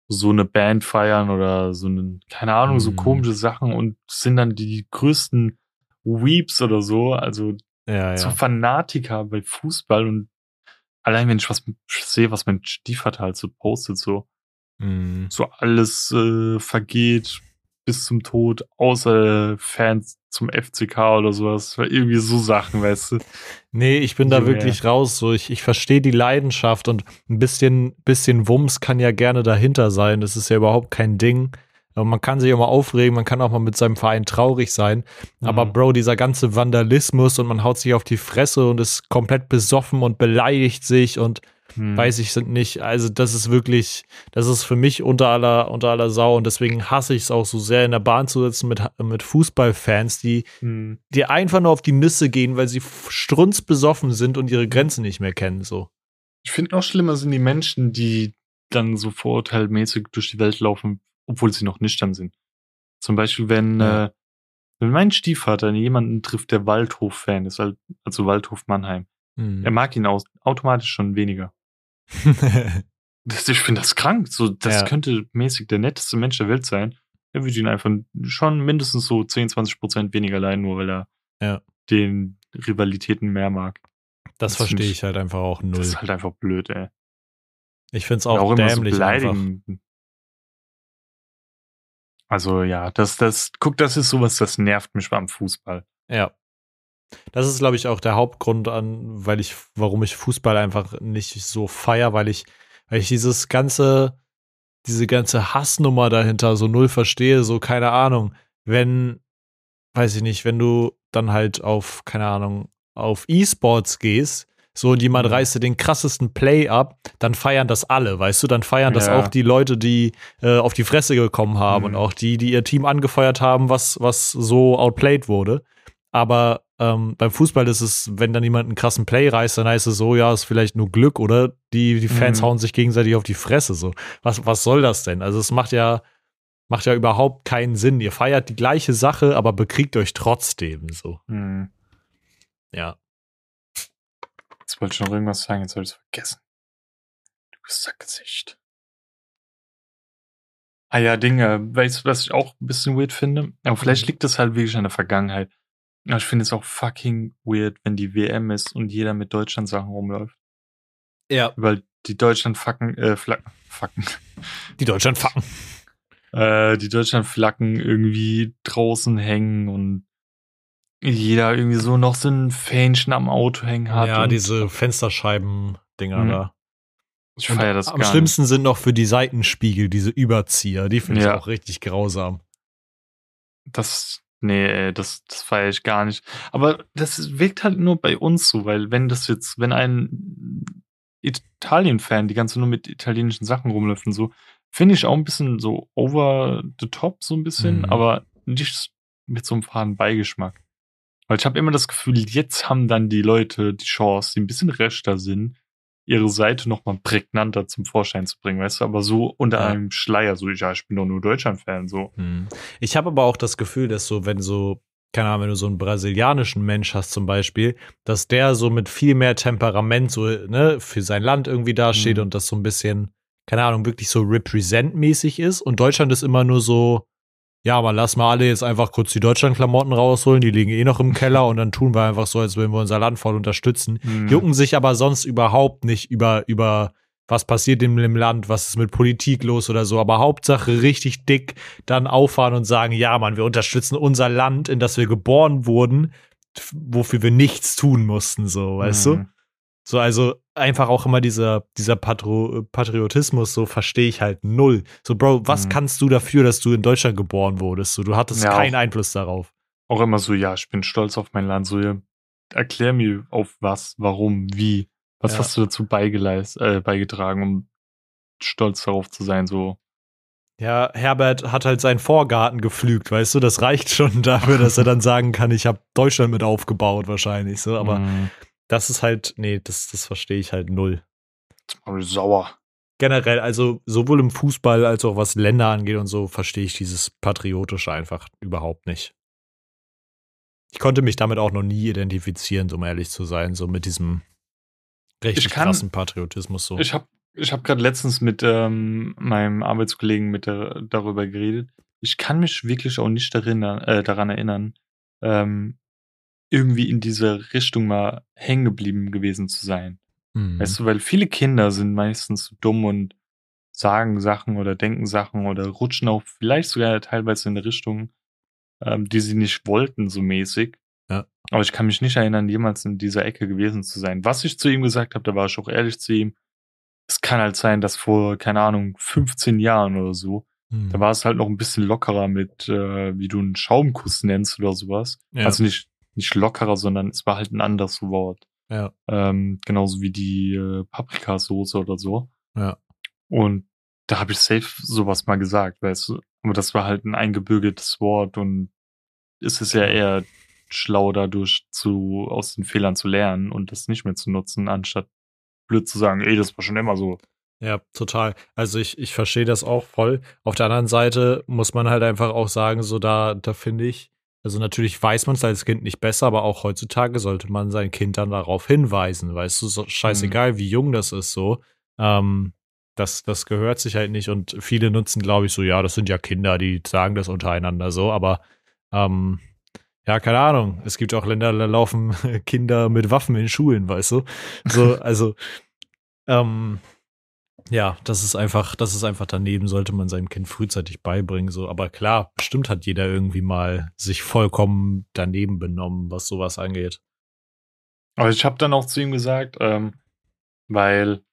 so eine Band feiern oder so eine, keine Ahnung, so Mhm. komische Sachen und sind dann die größten Weeps oder so, also Ja, so ja. Fanatiker bei Fußball und allein wenn ich was sehe, was mein Stiefvater halt so postet, so, Mhm. so alles äh, vergeht bis zum Tod, außer Fans zum FCK oder sowas. Irgendwie so Sachen, weißt du. Nee, ich bin da Junge. wirklich raus. So, ich, ich verstehe die Leidenschaft und ein bisschen, bisschen Wumms kann ja gerne dahinter sein. Das ist ja überhaupt kein Ding. Aber Man kann sich auch mal aufregen, man kann auch mal mit seinem Verein traurig sein. Aber Mhm. Bro, dieser ganze Vandalismus und man haut sich auf die Fresse und ist komplett besoffen und beleidigt sich und Hm. weiß ich sind nicht. Also das ist wirklich, das ist für mich unter aller, unter aller Sau und deswegen hasse ich es auch so sehr in der Bahn zu sitzen mit, mit Fußballfans, die, Hm. die einfach nur auf die Nüsse gehen, weil sie strunzbesoffen sind und ihre Grenzen nicht mehr kennen, so. Ich finde noch schlimmer sind die Menschen, die dann so vorurteilmäßig durch die Welt laufen, obwohl sie noch nüchtern sind. Zum Beispiel, wenn, Ja. äh, wenn mein Stiefvater jemanden trifft, der Waldhof-Fan ist, also Waldhof Mannheim, Hm. er mag ihn aus, automatisch schon weniger. Das, ich finde das krank. So, das Ja. könnte mäßig der netteste Mensch der Welt sein. Er würde ihn einfach schon mindestens so 10, 20 Prozent weniger leiden, nur weil er Ja. den Rivalitäten mehr mag. das Das verstehe ich- halt einfach auch null. Das ist halt einfach blöd, ey. Ich finde es Und auch, immer so dämlich einfach. Also ja, das, das, guck, das ist sowas, das nervt mich beim Fußball. Ja. Das ist, glaube ich, auch der Hauptgrund an, weil ich, warum ich Fußball einfach nicht so feier, weil ich, weil ich dieses ganze, diese ganze Hassnummer dahinter so null verstehe, so keine Ahnung. Wenn, weiß ich nicht, wenn du dann halt auf, keine Ahnung, auf E-Sports gehst, so und jemand Mhm. reißt dir den krassesten Play ab, dann feiern das alle, weißt du, dann feiern das Ja. auch die Leute, die äh, auf die Fresse gekommen haben Mhm. und auch die, die ihr Team angefeuert haben, was, was so outplayed wurde. Aber ähm, beim Fußball ist es, wenn dann jemand einen krassen Play reißt, dann heißt es so, ja, ist vielleicht nur Glück oder die, die Fans Mhm. hauen sich gegenseitig auf die Fresse. So. Was, was soll das denn? Also es macht ja, macht ja überhaupt keinen Sinn. Ihr feiert die gleiche Sache, aber bekriegt euch trotzdem. So. Hm. Ja. Jetzt wollte ich noch irgendwas sagen, jetzt habe ich es vergessen. Du Sackgesicht. Ah ja, Dinge, weißt du, was ich auch ein bisschen weird finde? Aber vielleicht Mhm. liegt das halt wirklich an der Vergangenheit. Aber ich finde es auch fucking weird, wenn die WM ist und jeder mit Deutschland Sachen rumläuft. Ja. Weil die Deutschland-Facken, äh, Flaggen, Facken. Die Deutschland facken. Äh, die Deutschland-Flaggen irgendwie draußen hängen und jeder irgendwie so noch so ein Fähnchen am Auto hängen hat. Ja, diese Fensterscheiben-Dinger Mhm. da. ich feiere das Am gar schlimmsten sind noch für die Seitenspiegel, diese Überzieher. Die finde ich Ja. auch richtig grausam. nicht. Das, nee, ey, das, das feiere ich gar nicht. Aber das wirkt halt nur bei uns so, weil wenn das jetzt, wenn ein Italien-Fan die ganze nur mit italienischen Sachen rumläuft und so, finde ich auch ein bisschen so over the top, so ein bisschen, Mhm. aber nicht mit so einem faden Beigeschmack. Weil ich habe immer das Gefühl, jetzt haben dann die Leute die Chance, die ein bisschen rechter sind, ihre Seite nochmal prägnanter zum Vorschein zu bringen, weißt du, aber so unter Ja. einem Schleier, so, ja, ich bin doch nur Deutschland-Fan, so. Hm. Ich habe aber auch das Gefühl, dass so, wenn so, keine Ahnung, wenn du so einen brasilianischen Mensch hast zum Beispiel, dass der so mit viel mehr Temperament so, ne, für sein Land irgendwie dasteht Mhm. und das so ein bisschen, keine Ahnung, wirklich so represent-mäßig ist. Und Deutschland ist immer nur so, ja, aber lass mal alle jetzt einfach kurz die Deutschland-Klamotten rausholen, die liegen eh noch im Keller und dann tun wir einfach so, als würden wir unser Land voll unterstützen. Mhm. jucken sich aber sonst überhaupt nicht über, über was passiert in dem Land, was ist mit Politik los oder so. Aber Hauptsache richtig dick dann auffahren und sagen, ja, Mann, wir unterstützen unser Land, in das wir geboren wurden, wofür wir nichts tun mussten, so, weißt du? So, also einfach auch immer dieser, dieser Patro Patriotismus, so verstehe ich halt null. So, Bro, was Mhm. kannst du dafür, dass du in Deutschland geboren wurdest? So, du hattest Ja, keinen auch. Einfluss darauf. Auch immer so, ja, ich bin stolz auf mein Land, so, ja, erklär mir auf was, warum, wie, was Ja. hast du dazu äh, beigetragen, um stolz darauf zu sein, so. Ja, Herbert hat halt seinen Vorgarten gepflügt, weißt du, das reicht schon dafür, dass er dann sagen kann, ich habe Deutschland mit aufgebaut wahrscheinlich, so, aber Mhm. Das ist halt, nee, das, das verstehe ich halt null. Mach ich sauer. Generell, also sowohl im Fußball als auch was Länder angeht und so, verstehe ich dieses Patriotische einfach überhaupt nicht. Ich konnte mich damit auch noch nie identifizieren, um ehrlich zu sein, so mit diesem Ich kann- krassen Patriotismus so. Ich habe ich hab gerade letztens mit ähm, meinem Arbeitskollegen mit der, darüber geredet. Ich kann mich wirklich auch nicht erinnern, äh, daran erinnern, ähm, irgendwie in diese Richtung mal hängen geblieben gewesen zu sein. Hm. Weißt du, weil viele Kinder sind meistens dumm und sagen Sachen oder denken Sachen oder rutschen auch vielleicht sogar teilweise in eine Richtung, ähm, die sie nicht wollten, so mäßig. Ja. Aber ich kann mich nicht erinnern, jemals in dieser Ecke gewesen zu sein. Was ich zu ihm gesagt habe, da war ich auch ehrlich zu ihm. Es kann halt sein, dass vor, keine Ahnung, 15 Jahren oder so, Hm. da war es halt noch ein bisschen lockerer mit, äh, wie du einen Schaumkuss nennst oder sowas. Ja. Also nicht, nicht lockerer, sondern es war halt ein anderes Wort. Ja. Ähm, genauso wie die äh, Paprikasauce oder so. Ja. Und da habe ich safe sowas mal gesagt, weißt du. Aber das war halt ein eingebürgertes Wort und es ist ja eher schlau dadurch zu, aus den Fehlern zu lernen und das nicht mehr zu nutzen, anstatt blöd zu sagen, ey, das war schon immer so. Ja, total. Also ich, ich verstehe das auch voll. Auf der anderen Seite muss man halt einfach auch sagen, so da, da finde ich, also natürlich weiß man es als Kind nicht besser, aber auch heutzutage sollte man sein Kind dann darauf hinweisen, weißt du, so scheißegal, wie jung das ist, so. Ähm, das, das gehört sich halt nicht und viele nutzen, glaube ich, so, ja, das sind ja Kinder, die sagen das untereinander so, aber ähm, ja, keine Ahnung. Es gibt auch Länder, da laufen Kinder mit Waffen in Schulen, weißt du? So, also, ähm, ja, das ist einfach, das ist einfach daneben, sollte man seinem Kind frühzeitig beibringen. So, aber klar, bestimmt hat jeder irgendwie mal sich vollkommen daneben benommen, was sowas angeht. Aber ich habe dann auch zu ihm gesagt, ähm, weil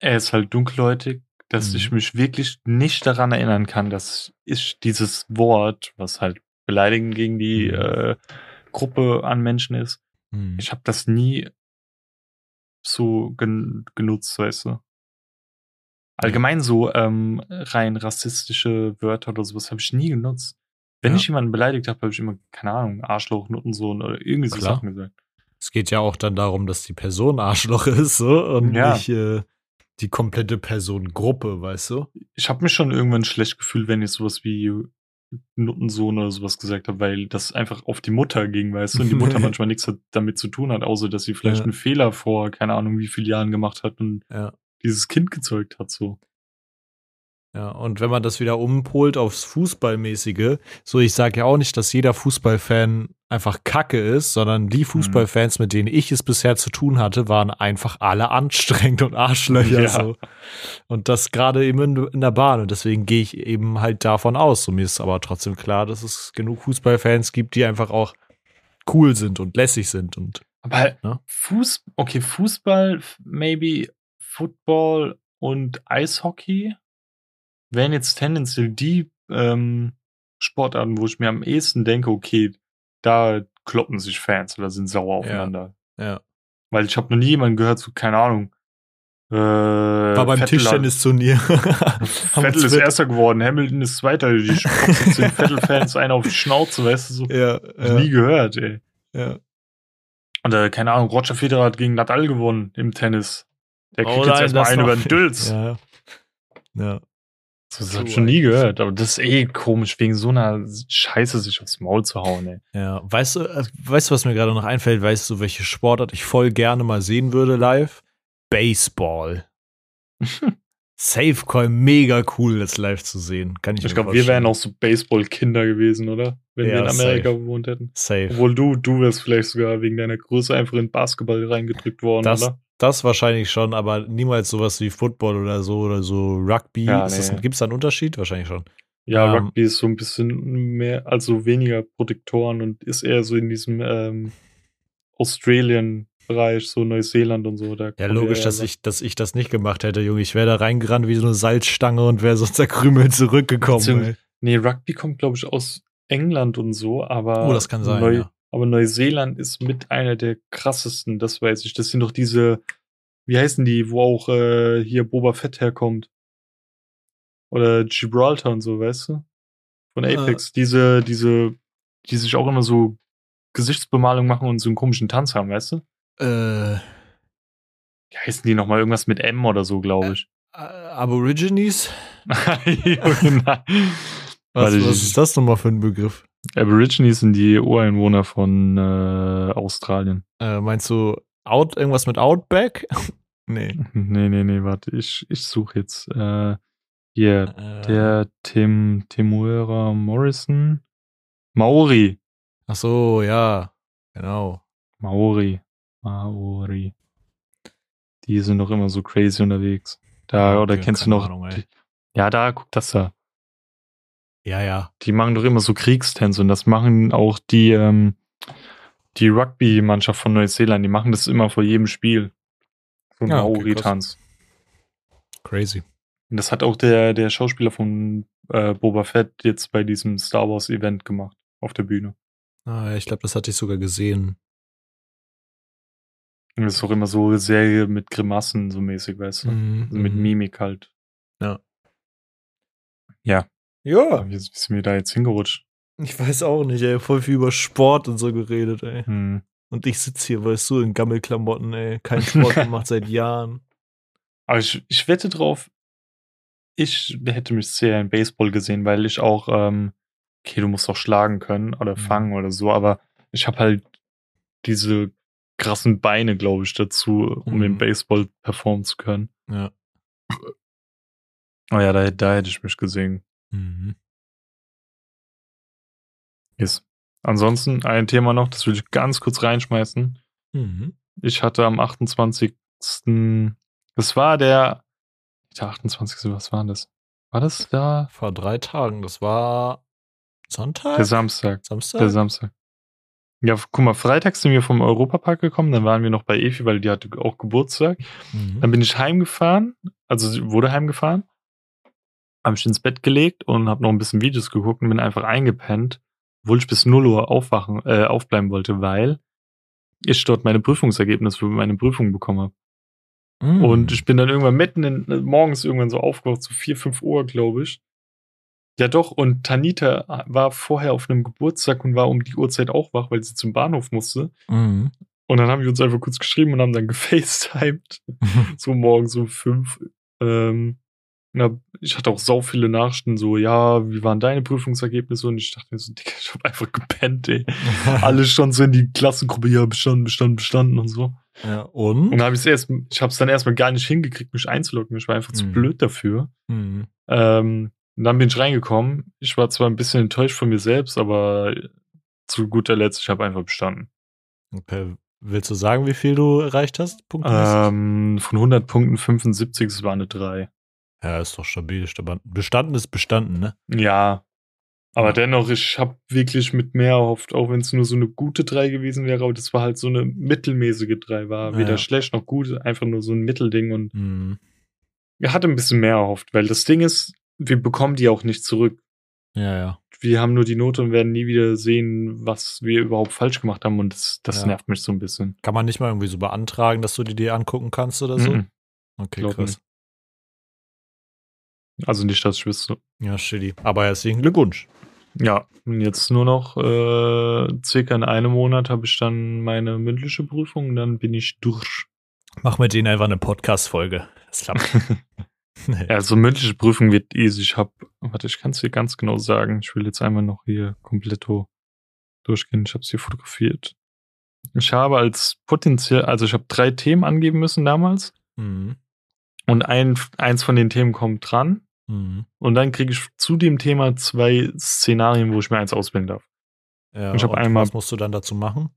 er ist halt dunkelhäutig, dass Mhm. ich mich wirklich nicht daran erinnern kann, dass ich dieses Wort, was halt beleidigend gegen die Mhm. äh, Gruppe an Menschen ist, Hm. ich habe das nie so gen genutzt, weißt du. Allgemein so ähm, rein rassistische Wörter oder sowas habe ich nie genutzt. Wenn Ja. ich jemanden beleidigt habe, habe ich immer, keine Ahnung, Arschloch, Nuttensohn oder irgendwie so. Sachen gesagt. Es geht ja auch dann darum, dass die Person Arschloch ist, so, und Ja. nicht äh, die komplette Personengruppe, weißt du? Ich habe mich schon irgendwann schlecht gefühlt, wenn ich sowas wie Nuttensohn oder sowas gesagt habe, weil das einfach auf die Mutter ging, weißt du, und die Mutter manchmal nichts damit zu tun hat, außer dass sie vielleicht Ja. einen Fehler vor, keine Ahnung, wie vielen Jahren gemacht hat und Ja. Dieses Kind gezeugt hat, so. Ja, und wenn man das wieder umpolt aufs Fußballmäßige, so ich sage ja auch nicht, dass jeder Fußballfan einfach Kacke ist, sondern die Fußballfans, mit denen ich es bisher zu tun hatte, waren einfach alle anstrengend und Arschlöcher Ja. so. Und das gerade eben in, in der Bahn. Und deswegen gehe ich eben halt davon aus. So, mir ist aber trotzdem klar, dass es genug Fußballfans gibt, die einfach auch cool sind und lässig sind. Und Aber Ja. Fuß, okay, Fußball, maybe Football und Eishockey wären jetzt tendenziell die ähm, Sportarten, wo ich mir am ehesten denke, okay, da kloppen sich Fans oder sind sauer aufeinander. ja. Weil ich habe noch nie jemanden gehört, so, keine Ahnung. Äh, War beim Tischtennisturnier. Vettel ist Erster geworden, Hamilton ist Zweiter. Die den Vettel-Fans einen auf die Schnauze, weißt du, so. Ja, ich nie ja, gehört, ey. ja. Und äh, keine Ahnung, Roger Federer hat gegen Nadal gewonnen im Tennis. Der kriegt Oh jetzt nein, erstmal das einen über den Dülz. Ja. Ja. Das hab ich schon nie gehört, aber das ist eh komisch, wegen so einer Scheiße sich aufs Maul zu hauen, ey. Ja, weißt du, äh, weißt du, was mir gerade noch einfällt? Weißt du, welche Sportart ich voll gerne mal sehen würde live? Baseball. Safecoin, mega cool, das live zu sehen. Kann ich Ich glaube, wir wären auch so Baseball-Kinder gewesen, oder? Wenn wir Ja, in Amerika safe. gewohnt hätten. safe. Obwohl du, du wärst vielleicht sogar wegen deiner Größe einfach in Basketball reingedrückt worden, Das, oder? Das wahrscheinlich schon, aber niemals sowas wie Football oder so oder so Rugby. Ja, nee. Gibt's da einen Unterschied? Wahrscheinlich schon. Ja, Ähm, Rugby ist so ein bisschen mehr, also weniger Protektoren und ist eher so in diesem ähm, Australien-Bereich, so Neuseeland und so. Ja, logisch, dass ich, dass ich das nicht gemacht hätte, Junge. Ich wäre da reingerannt wie so eine Salzstange und wäre so zerkrümelt zurückgekommen. Beziehungs- Ey. Nee, Rugby kommt, glaube ich, aus England und so, aber. Oh, das kann sein, Neu, ja. Aber Neuseeland ist mit einer der krassesten, das weiß ich. Das sind doch diese, wie heißen die, wo auch äh, hier Boba Fett herkommt? Oder Gibraltar und so, weißt du? Von Äh. Apex. Diese, diese, die sich auch immer so Gesichtsbemalung machen und so einen komischen Tanz haben, weißt du? Äh, Wie heißen die nochmal? Irgendwas mit M oder so, glaube ich. äh, Aborigines? Junge, nein. Was, was ist das nochmal für ein Begriff? Aborigines sind die Ureinwohner von äh, Australien. Äh, meinst du Out, irgendwas mit Outback? nee. Nee, nee, nee, warte, ich, ich suche jetzt äh, hier, Äh, der Tim, Timuera Morrison. Maori. Ach so, ja. Genau. Maori. Maori. Die sind doch immer so crazy unterwegs. Da, oder kennst du noch? Ahnung, ja, da, guck das da. Ja, ja. Die machen doch immer so Kriegstänze und das machen auch die, ähm, die Rugby-Mannschaft von Neuseeland, die machen das immer vor jedem Spiel. So ein Ja, okay, Maori-Tanz. Crazy. Und das hat auch der, der Schauspieler von äh, Boba Fett jetzt bei diesem Star Wars Event gemacht auf der Bühne. Ah, ja, ich glaube, das hatte ich sogar gesehen. Und das ist auch immer so Serie mit Grimassen so mäßig, weißt du? Mhm, Also mit mhm. Mimik halt. Ja. Wie, wie sind wir da jetzt hingerutscht? Ich weiß auch nicht, ey. Voll viel über Sport und so geredet, ey. Hm. Und ich sitze hier, weißt du, in Gammelklamotten, ey. Kein Sport gemacht seit Jahren. Aber ich, ich wette drauf, ich hätte mich sehr in Baseball gesehen, weil ich auch, ähm, okay, du musst auch schlagen können oder Mhm. fangen oder so, aber ich habe halt diese krassen Beine, glaube ich, dazu, um Mhm. im Baseball performen zu können. Ja. Oh ja, da, da hätte ich mich gesehen. Mhm. Yes. Ansonsten ein Thema noch, das will ich ganz kurz reinschmeißen. Mhm. Ich hatte am 28. Das war der, der 28. Was war das? War das da? Vor drei Tagen. Das war Sonntag? Der Samstag. Samstag? Der Samstag. Ja, guck mal, freitags sind wir vom Europapark gekommen, dann waren wir noch bei Efi, weil die hatte auch Geburtstag. mhm. Dann bin ich heimgefahren, also wurde heimgefahren, habe mich ins Bett gelegt und habe noch ein bisschen Videos geguckt und bin einfach eingepennt, obwohl ich bis 0 Uhr aufwachen, äh, aufbleiben wollte, weil ich dort meine Prüfungsergebnisse für meine Prüfung bekommen habe. Mhm. Und ich bin dann irgendwann mitten in, äh, morgens irgendwann so aufgewacht, so 4, 5 Uhr, glaube ich. Ja doch, und Tanita war vorher auf einem Geburtstag und war um die Uhrzeit auch wach, weil sie zum Bahnhof musste. Mhm. Und dann haben wir uns einfach kurz geschrieben und haben dann gefacetimed. so morgens um fünf. Ähm, na, ich hatte auch sau viele Nachrichten, so, ja, wie waren deine Prüfungsergebnisse? Und ich dachte mir so, Digga, ich hab einfach gepennt, ey. Alle schon so in die Klassengruppe, ja, bestanden, bestanden, bestanden und so. Ja, Und und? dann habe ich erst, ich habe es dann erstmal gar nicht hingekriegt, mich einzuloggen. Ich war einfach zu Mhm. blöd dafür. Mhm. Ähm, und dann bin ich reingekommen. Ich war zwar ein bisschen enttäuscht von mir selbst, aber zu guter Letzt, ich habe einfach bestanden. Okay. Willst du sagen, wie viel du erreicht hast? Ähm, von 100 Punkten 75, es war eine 3. ja, ist doch stabil. Bestanden ist bestanden, ne? Ja. Aber Ja. dennoch, ich habe wirklich mit mehr erhofft, auch wenn es nur so eine gute 3 gewesen wäre, aber das war halt so eine mittelmäßige 3, war weder ja. schlecht noch gut, einfach nur so ein Mittelding und Mhm. er hatte ein bisschen mehr erhofft, weil das Ding ist, wir bekommen die auch nicht zurück. Ja, ja. Wir haben nur die Note und werden nie wieder sehen, was wir überhaupt falsch gemacht haben und das, das Ja. nervt mich so ein bisschen. Kann man nicht mal irgendwie so beantragen, dass du die dir angucken kannst oder so? Mhm. Okay, Glaub krass. nicht. Also nicht, dass ich wüsste. Ja, shitty. Aber herzlichen Glückwunsch. Ja, und jetzt nur noch äh, circa in einem Monat habe ich dann meine mündliche Prüfung und dann bin ich durch. Mach mit denen einfach eine Podcast-Folge. Das klappt. Ja, also mündliche Prüfung wird easy. Ich habe, warte, ich kann es dir ganz genau sagen. Ich will jetzt einmal noch hier komplett durchgehen. Ich habe es hier fotografiert. Ich habe als potenziell, also ich habe drei Themen angeben müssen damals mhm. und ein, eins von den Themen kommt dran Mhm. und dann kriege ich zu dem Thema zwei Szenarien, wo ich mir eins auswählen darf. Ja, Ich hab und einmal- was musst du dann dazu machen?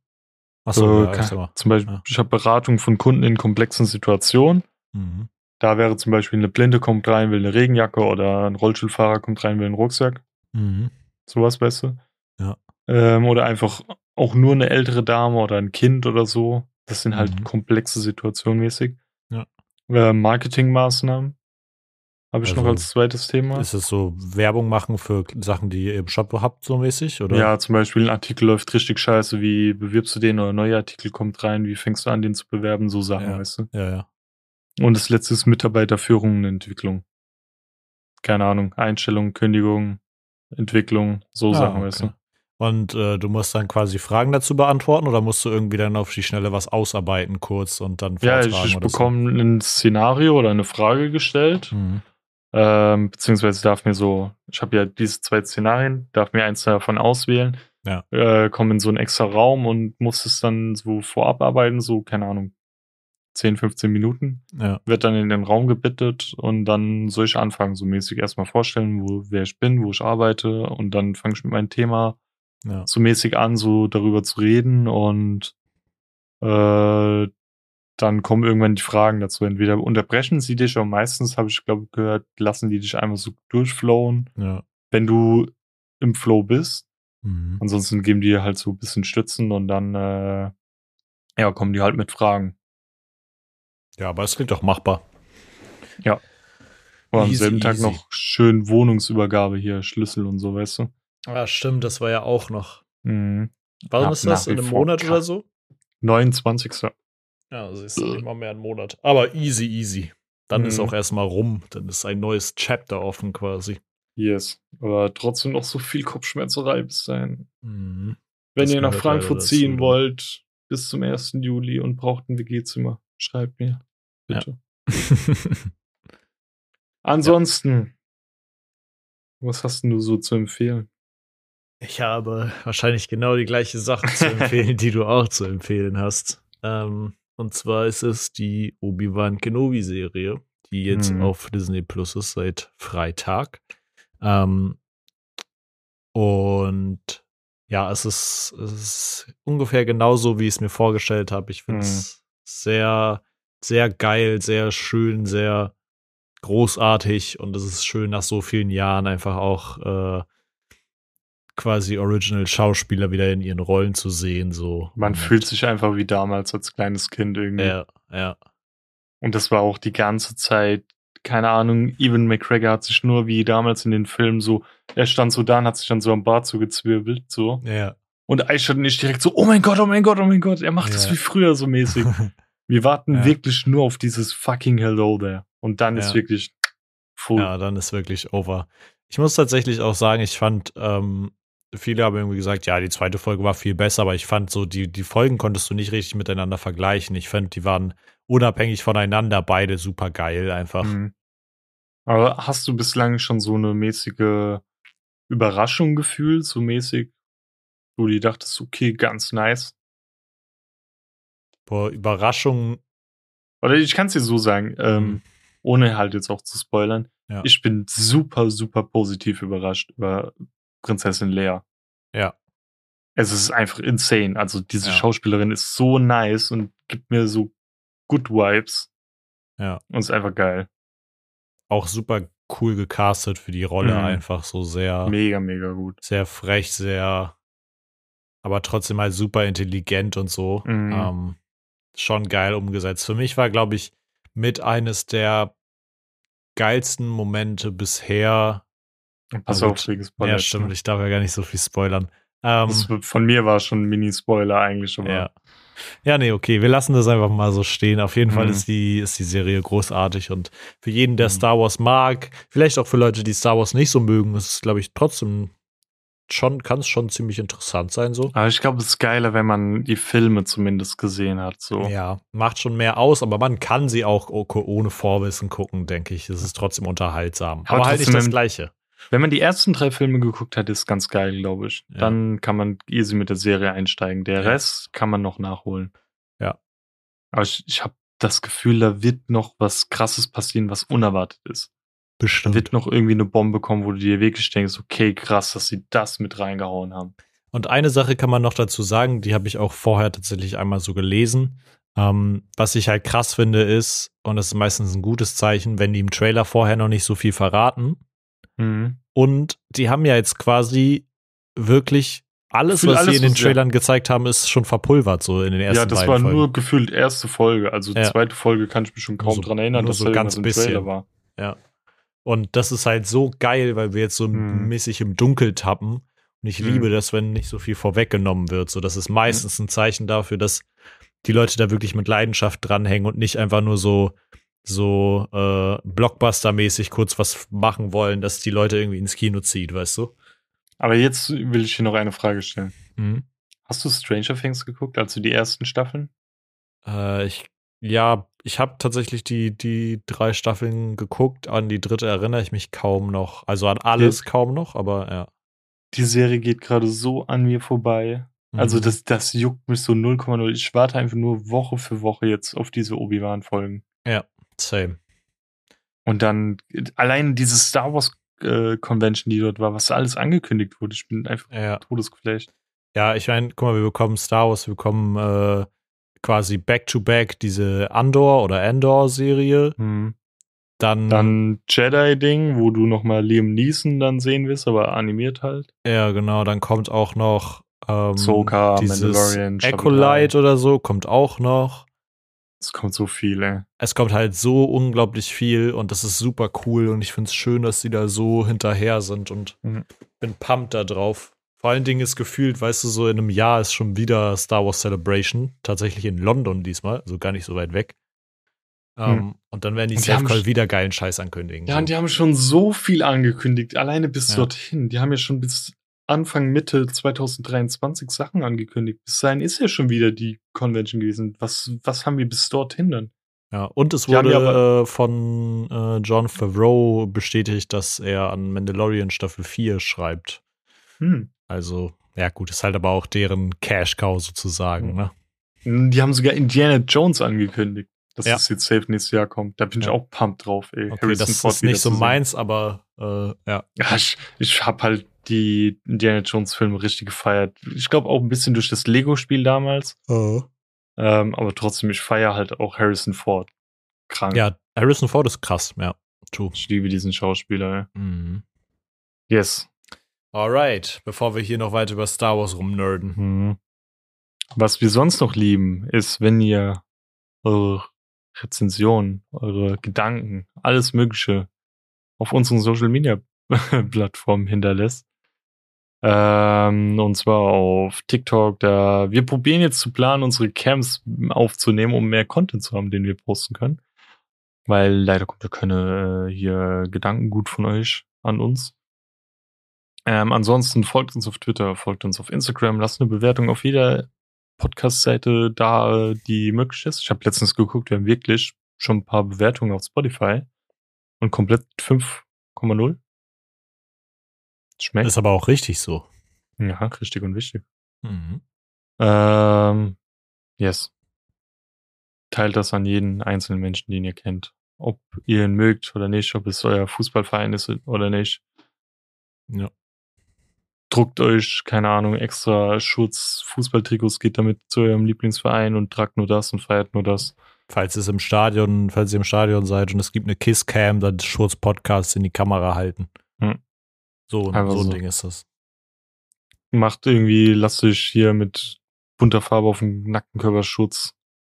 Achso, Äh, ja, mal. zum Beispiel, Ja. ich habe Beratung von Kunden in komplexen Situationen. Mhm. Da wäre zum Beispiel eine Blinde kommt rein, will eine Regenjacke oder ein Rollstuhlfahrer kommt rein, will einen Rucksack. Mhm. Sowas, weißt du? Ja. Ähm, oder einfach auch nur eine ältere Dame oder ein Kind oder so. Das sind halt Mhm. komplexe Situationen mäßig. Ja. Äh, Marketingmaßnahmen habe ich noch Also, als zweites Thema. Ist es so Werbung machen für Sachen, die ihr im Shop habt, so mäßig? Oder? Ja, zum Beispiel ein Artikel läuft richtig scheiße. Wie bewirbst du den oder ein neuer Artikel kommt rein? Wie fängst du an, den zu bewerben? So Sachen, Ja. weißt du? Ja, ja. Und das letzte ist Mitarbeiterführung und Entwicklung. Keine Ahnung, Einstellung, Kündigung, Entwicklung, so Ah, Sachen, okay. weißt du? Und äh, du musst dann quasi Fragen dazu beantworten oder musst du irgendwie dann auf die Schnelle was ausarbeiten kurz und dann Ja, ich, ich bekomme ein Szenario oder eine Frage gestellt, so? Mhm. Ähm, beziehungsweise darf mir so, ich habe ja diese zwei Szenarien, darf mir eins davon auswählen, Ja. äh, komme in so einen extra Raum und muss es dann so vorab arbeiten, so, keine Ahnung, 10, 15 Minuten, Ja. wird dann in den Raum gebittet und dann soll ich anfangen, so mäßig erstmal vorstellen, wo, wer ich bin, wo ich arbeite und dann fange ich mit meinem Thema Ja. so mäßig an, so darüber zu reden und äh, dann kommen irgendwann die Fragen dazu. Entweder unterbrechen sie dich, aber meistens habe ich, glaube gehört, lassen die dich einfach so durchflowen, ja. wenn du im Flow bist. Mhm. Ansonsten geben die halt so ein bisschen Stützen und dann äh, ja, kommen die halt mit Fragen. Ja, aber es klingt doch machbar. Und am Easy, selben Tag easy. noch schön Wohnungsübergabe hier, Schlüssel und so, weißt du? Ah, stimmt, das war ja auch noch. Mhm. Wann Ja, ist das? In einem Monat oder so? 29. Ja, also ist nicht mal mehr ein Monat. Aber easy, easy. Dann ist Mhm. auch erstmal rum. Dann ist ein neues Chapter offen quasi. Yes. Aber trotzdem noch so viel Kopfschmerzerei bis dahin. Mhm. Wenn Das ihr nach Frankfurt ziehen dazu, wollt, bis zum 1. Juli und braucht ein WG-Zimmer, schreibt mir. Bitte. Ansonsten, was hast denn du so zu empfehlen? Ich habe wahrscheinlich genau die gleiche Sache zu empfehlen, die du auch zu empfehlen hast. Ähm, und zwar ist es die Obi-Wan Kenobi-Serie, die jetzt Mhm. auf Disney Plus ist seit Freitag. Ähm, und ja, es ist, es ist ungefähr genauso, wie ich es mir vorgestellt habe. Ich finde es sehr, sehr geil, sehr schön, sehr großartig und es ist schön, nach so vielen Jahren einfach auch äh, quasi Original-Schauspieler wieder in ihren Rollen zu sehen. So. Man Und, fühlt sich einfach wie damals als kleines Kind irgendwie. Ja, ja. Und das war auch die ganze Zeit, keine Ahnung, Evan McGregor hat sich nur wie damals in den Filmen so, er stand so da und hat sich dann so am Bart zugezwirbelt, so. Ja. Und Aisha nicht direkt so, oh mein Gott, oh mein Gott, oh mein Gott, er macht das Ja. wie früher so mäßig. Wir warten Ja. wirklich nur auf dieses fucking Hello there. Und dann ist Ja. wirklich full. Ja, dann ist wirklich over. Ich muss tatsächlich auch sagen, ich fand, ähm, viele haben irgendwie gesagt, ja, die zweite Folge war viel besser, aber ich fand so, die, die Folgen konntest du nicht richtig miteinander vergleichen. Ich fand, die waren unabhängig voneinander beide super geil einfach. Mhm. Aber hast du bislang schon so eine mäßige Überraschung gefühlt, so mäßig, wo du dachtest, okay, ganz nice? Boah, Überraschung. Oder ich kann es dir so sagen, ähm, Mhm. ohne halt jetzt auch zu spoilern. Ja. Ich bin super, super positiv überrascht über Prinzessin Lea. Ja. Es ist einfach insane. Also diese Ja. Schauspielerin ist so nice und gibt mir so good Vibes. Ja. Und ist einfach geil. Auch super cool gecastet für die Rolle. Mhm. Einfach so sehr, Mega, mega gut. sehr frech, sehr, aber trotzdem halt super intelligent und so. Mhm. Ähm, schon geil umgesetzt. Für mich war, glaube ich, mit eines der geilsten Momente bisher. Pass Na auf, gut. wegen Ja, stimmt. Ich darf ja gar nicht so viel spoilern. Ähm, Das, von mir war schon ein Mini-Spoiler eigentlich, aber Ja. Ja, nee, okay, wir lassen das einfach mal so stehen. Auf jeden Fall Mhm. ist die, ist die Serie großartig und für jeden, der Mhm. Star Wars mag, vielleicht auch für Leute, die Star Wars nicht so mögen, ist es, glaube ich, trotzdem schon, kann es schon ziemlich interessant sein, so. Aber ich glaube, es ist geiler, wenn man die Filme zumindest gesehen hat. So. Ja, macht schon mehr aus, aber man kann sie auch ohne Vorwissen gucken, denke ich. Es ist trotzdem unterhaltsam. Aber, Aber halt nicht das Gleiche. Wenn man die ersten drei Filme geguckt hat, ist ganz geil, glaube ich. Ja. Dann kann man easy mit der Serie einsteigen. Der Ja. Rest kann man noch nachholen. Ja. Aber ich, ich habe das Gefühl, da wird noch was Krasses passieren, was unerwartet ist. Da Bestimmt. wird noch irgendwie eine Bombe kommen, wo du dir wirklich denkst, okay, krass, dass sie das mit reingehauen haben. Und eine Sache kann man noch dazu sagen, die habe ich auch vorher tatsächlich einmal so gelesen. Ähm, was ich halt krass finde, ist, und das ist meistens ein gutes Zeichen, wenn die im Trailer vorher noch nicht so viel verraten. Mhm. Und die haben ja jetzt quasi wirklich alles, was sie alles, in den was- ja. Trailern gezeigt haben, ist schon verpulvert, so in den ersten Ja, das war Folgen. nur gefühlt erste Folge. Also Ja. zweite Folge kann ich mich schon kaum so- dran erinnern, dass so da ganz irgendwas im Trailer bisschen. war. Und das ist halt so geil, weil wir jetzt so Mhm. mäßig im Dunkel tappen. Und ich Mhm. liebe das, wenn nicht so viel vorweggenommen wird. So, das ist meistens ein Zeichen dafür, dass die Leute da wirklich mit Leidenschaft dranhängen und nicht einfach nur so, so äh, Blockbuster-mäßig kurz was machen wollen, dass die Leute irgendwie ins Kino zieht, weißt du? Aber jetzt will ich dir noch eine Frage stellen. Mhm. Hast du Stranger Things geguckt, also die ersten Staffeln? Äh, ich, ja, ich habe tatsächlich die, die drei Staffeln geguckt. An die dritte erinnere ich mich kaum noch. Also an alles kaum noch, aber ja. Die Serie geht gerade so an mir vorbei. Also Mhm. das, das juckt mich so 0,0. Ich warte einfach nur Woche für Woche jetzt auf diese Obi-Wan-Folgen. Same. Und dann allein diese Star Wars äh, Convention, die dort war, was alles angekündigt wurde. Ich bin einfach Ja. todesgeflasht. Ja, ich meine, guck mal, wir bekommen Star Wars, wir bekommen äh, quasi Back-to-Back diese Andor- oder Andor-Serie. Mhm. Dann, Dann Jedi-Ding, wo du nochmal Liam Neeson dann sehen wirst, aber animiert halt. ja, genau, dann kommt auch noch ähm, Ahsoka, dieses Mandalorian, Acolyte oder so, kommt auch noch. Es kommt so viel, ey. Es kommt halt so unglaublich viel und das ist super cool und ich finde es schön, dass sie da so hinterher sind und Mhm. bin pumped da drauf. Vor allen Dingen ist gefühlt, weißt du, so in einem Jahr ist schon wieder Star Wars Celebration, tatsächlich in London diesmal, also gar nicht so weit weg. Ähm, Und dann werden die die Safe haben Call sch- wieder geilen Scheiß ankündigen. Ja, und die haben schon so viel angekündigt, alleine bis Ja. dorthin. Die haben ja schon bis Anfang, Mitte 2023 Sachen angekündigt. Bis dahin ist ja schon wieder die Convention gewesen. Was, was haben wir bis dorthin dann? Ja, und es wurde ja äh, von äh, John Favreau bestätigt, dass er an Mandalorian Staffel 4 schreibt. Hm. Also, ja, gut, ist halt aber auch deren Cash-Cow sozusagen, Mhm. ne? Die haben sogar Indiana Jones angekündigt, dass Ja. es jetzt safe nächstes Jahr kommt. Da bin ich Ja. auch pumped drauf, ey. Okay, Harrison das Ford ist nicht so meins, aber äh, ja. Ja, ich, ich habe halt die Indiana Jones Filme richtig gefeiert. Ich glaube auch ein bisschen durch das Lego-Spiel damals. Ähm, aber trotzdem, ich feiere halt auch Harrison Ford. Krank. Ja, Harrison Ford ist krass, ja. True. Ich liebe diesen Schauspieler. Mhm. ey. Yes. Alright, bevor wir hier noch weiter über Star Wars rumnerden. Mhm. Was wir sonst noch lieben, ist, wenn ihr eure Rezensionen, eure Gedanken, alles Mögliche auf unseren Social Media Plattformen hinterlässt. Ähm, und zwar auf TikTok. Da wir probieren jetzt zu planen, unsere Camps aufzunehmen, um mehr Content zu haben, den wir posten können. Weil leider kommt ja keine äh, hier Gedankengut von euch an uns. Ähm, ansonsten folgt uns auf Twitter, folgt uns auf Instagram, lasst eine Bewertung auf jeder Podcast-Seite da, die möglich ist. Ich habe letztens geguckt, wir haben wirklich schon ein paar Bewertungen auf Spotify und komplett 5,0. Schmeckt. Ist aber auch richtig so. ja, richtig und wichtig. Mhm. Ähm, yes. teilt das an jeden einzelnen Menschen, den ihr kennt. Ob ihr ihn mögt oder nicht, ob es euer Fußballverein ist oder nicht. Ja. Druckt euch, keine Ahnung, extra Schutz, Fußballtrikots, geht damit zu eurem Lieblingsverein und tragt nur das und feiert nur das. Falls es im Stadion, falls ihr im Stadion seid und es gibt eine Kisscam, dann Schurz Podcast in die Kamera halten. Hm. So, so ein so. Ding ist das. Macht irgendwie, lasst euch hier mit bunter Farbe auf den Nackenkörperschutz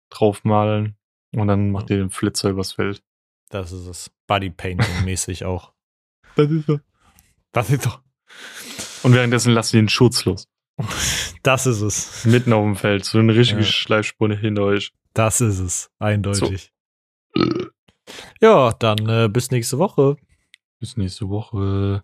draufmalen und dann macht ihr den Flitzer übers Feld. Das ist es. Bodypainting mäßig auch. Das ist so. Das ist doch. Und währenddessen lasst ihr den Schutz los. Das ist es. Mitten auf dem Feld. So eine richtige Ja. Schleifspur hinter euch. Das ist es. Eindeutig. Ja, dann äh, bis nächste Woche. Bis nächste Woche.